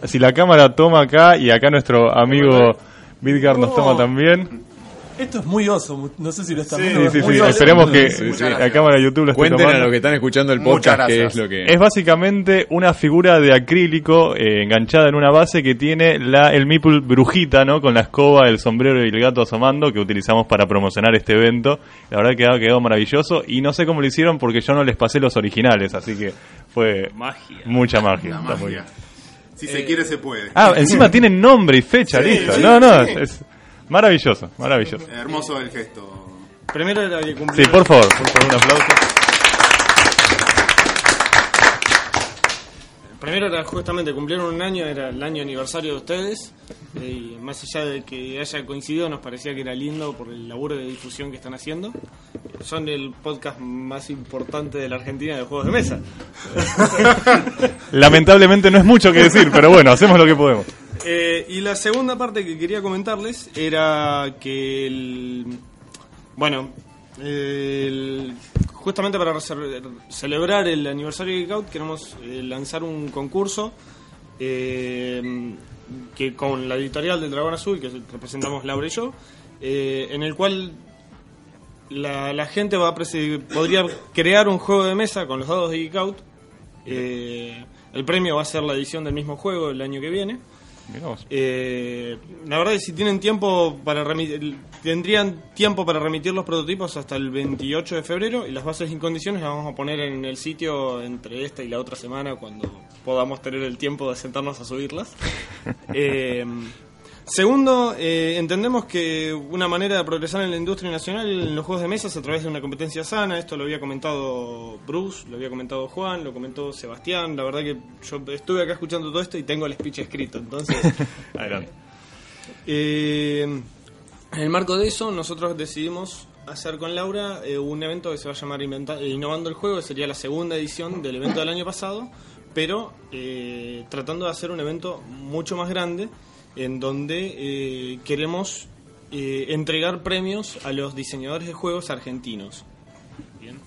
Si la cámara toma acá y acá nuestro amigo Vidgar nos toma también. Esto es muy oso, mu- no sé si lo están Sí, viendo. sí, sí. oso. Esperemos que Sí, sí. la cámara de YouTube lo esté Cuenten a los que están escuchando el podcast qué gracias. es lo que... Es básicamente una figura de acrílico eh, enganchada en una base que tiene la, el Meeple brujita, ¿no? Con la escoba, el sombrero y el gato asomando que utilizamos para promocionar este evento. La verdad que ha quedado maravilloso y no sé cómo lo hicieron porque yo no les pasé los originales, así que fue Magia. mucha magia. Magia. Si se quiere, se puede. Ah, encima tienen nombre y fecha, Sí, listo. sí, no, no, sí. es maravilloso, maravilloso. Hermoso el gesto. Primero era que cumplir Sí, por favor, por favor, un aplauso. Primero era justamente cumplieron un año, era el año aniversario de ustedes. Y más allá de que haya coincidido, nos parecía que era lindo por el laburo de difusión que están haciendo. Son el podcast más importante de la Argentina de juegos de mesa. (laughs) Lamentablemente no es mucho que decir, pero bueno, hacemos lo que podemos. Eh, y la segunda parte que quería comentarles era que el, bueno, el- justamente para celebrar el aniversario de Geek Out queremos eh, lanzar un concurso eh, que con la editorial del Dragón Azul que representamos Laura y yo, eh, en el cual la, la gente va a podría crear un juego de mesa con los dados de Geek Out. Eh, el premio va a ser la edición del mismo juego el año que viene. Eh, la verdad es que si tienen tiempo para remitir, tendrían tiempo para remitir los prototipos hasta el 28 de febrero y las bases y condiciones las vamos a poner en el sitio entre esta y la otra semana cuando podamos tener el tiempo de sentarnos a subirlas. (laughs) Eh, segundo, eh, entendemos que una manera de progresar en la industria nacional en los juegos de mesa es a través de una competencia sana. Esto lo había comentado Bruce, lo había comentado Juan, lo comentó Sebastián. La verdad que yo estuve acá escuchando todo esto y tengo el speech escrito. Entonces, (laughs) Adelante. eh, en el marco de eso, nosotros decidimos hacer con Laura eh, un evento que se va a llamar Inventa- eh, Innovando el Juego, que sería la segunda edición del evento del año pasado, pero eh, tratando de hacer un evento mucho más grande, en donde eh, queremos eh, entregar premios a los diseñadores de juegos argentinos. Bien.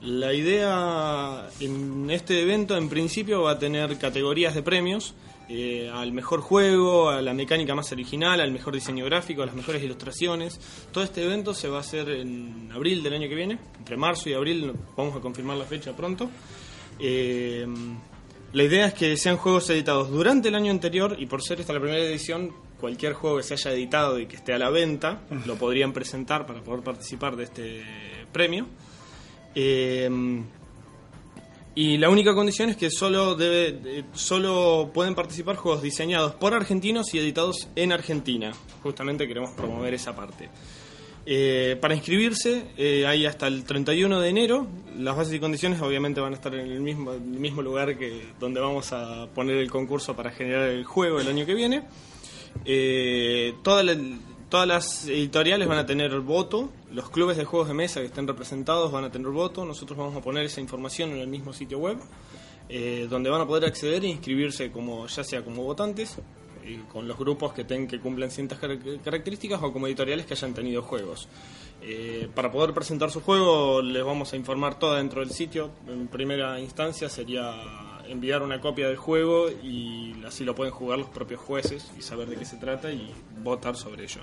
La idea en este evento, en principio, va a tener categorías de premios eh, al mejor juego, a la mecánica más original, al mejor diseño gráfico, a las mejores ilustraciones. Todo este evento se va a hacer en abril del año que viene, entre marzo y abril, vamos a confirmar la fecha pronto. Eh, la idea es que sean juegos editados durante el año anterior y por ser esta la primera edición, cualquier juego que se haya editado y que esté a la venta lo podrían presentar para poder participar de este premio. Eh, y la única condición es que solo, debe, de- solo pueden participar juegos diseñados por argentinos y editados en Argentina. Justamente queremos promover esa parte. Eh, para inscribirse eh, hay hasta el 31 de enero. Las bases y condiciones obviamente van a estar en el mismo, lugar que donde vamos a poner el concurso para generar el juego el año que viene. Eh, todas las editoriales van a tener voto, los clubes de juegos de mesa que estén representados van a tener voto, nosotros vamos a poner esa información en el mismo sitio web, eh, donde van a poder acceder e inscribirse como ya sea como votantes, con los grupos que, ten, que cumplan ciertas car- características o como editoriales que hayan tenido juegos. Eh, para poder presentar su juego les vamos a informar todo dentro del sitio. En primera instancia sería enviar una copia del juego y así lo pueden jugar los propios jueces y saber de qué se trata y votar sobre ello.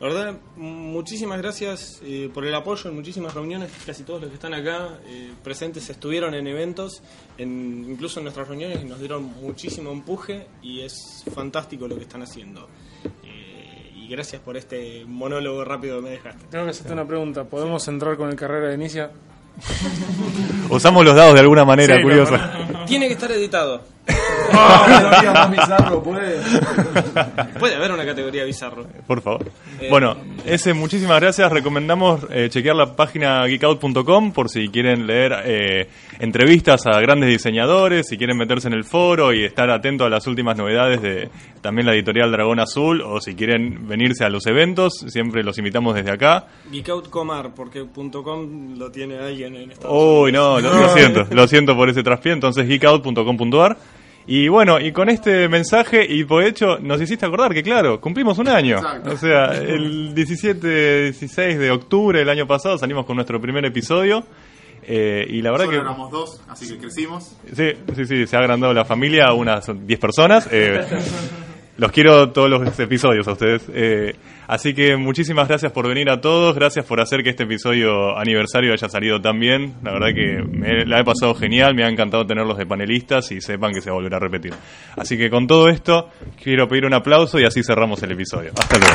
La verdad, muchísimas gracias eh, por el apoyo en muchísimas reuniones. Casi todos los que están acá eh, presentes estuvieron en eventos, en, incluso en nuestras reuniones, y nos dieron muchísimo empuje y es fantástico lo que están haciendo. Eh, y gracias por este monólogo rápido que me dejaste. Tengo que hacerte una pregunta. ¿Podemos entrar con el carrera de inicia? Usamos los dados de alguna manera Sí, curiosa. Tiene que estar editado. Categoría más (laughs) bizarro, puede. Puede haber una categoría bizarro. Por favor. Eh, Bueno, ese, muchísimas gracias. Recomendamos eh, chequear la página geekout.com por si quieren leer eh, entrevistas a grandes diseñadores, si quieren meterse en el foro y estar atentos a las últimas novedades de también la editorial Dragón Azul, o si quieren venirse a los eventos, siempre los invitamos desde acá. Geekout Comar, porque .com lo tiene alguien en Estados Uy, no, lo siento, lo siento por ese traspié, entonces geekout.com.ar. Y bueno, y con este mensaje, y por hecho, nos hiciste acordar que, claro, cumplimos un año. Exacto. O sea, el 17, 16 de octubre del año pasado salimos con nuestro primer episodio. eh, y la verdad Solo que. éramos dos, así que crecimos. Sí, sí, sí, se ha agrandado la familia a unas 10 personas. eh, (laughs) los quiero todos los episodios a ustedes. eh, así que muchísimas gracias por venir a todos. Gracias por hacer que este episodio aniversario haya salido tan bien. La verdad que la he pasado genial. Me ha encantado tenerlos de panelistas y sepan que se volverá a repetir. Así que con todo esto, quiero pedir un aplauso y así cerramos el episodio. Hasta luego.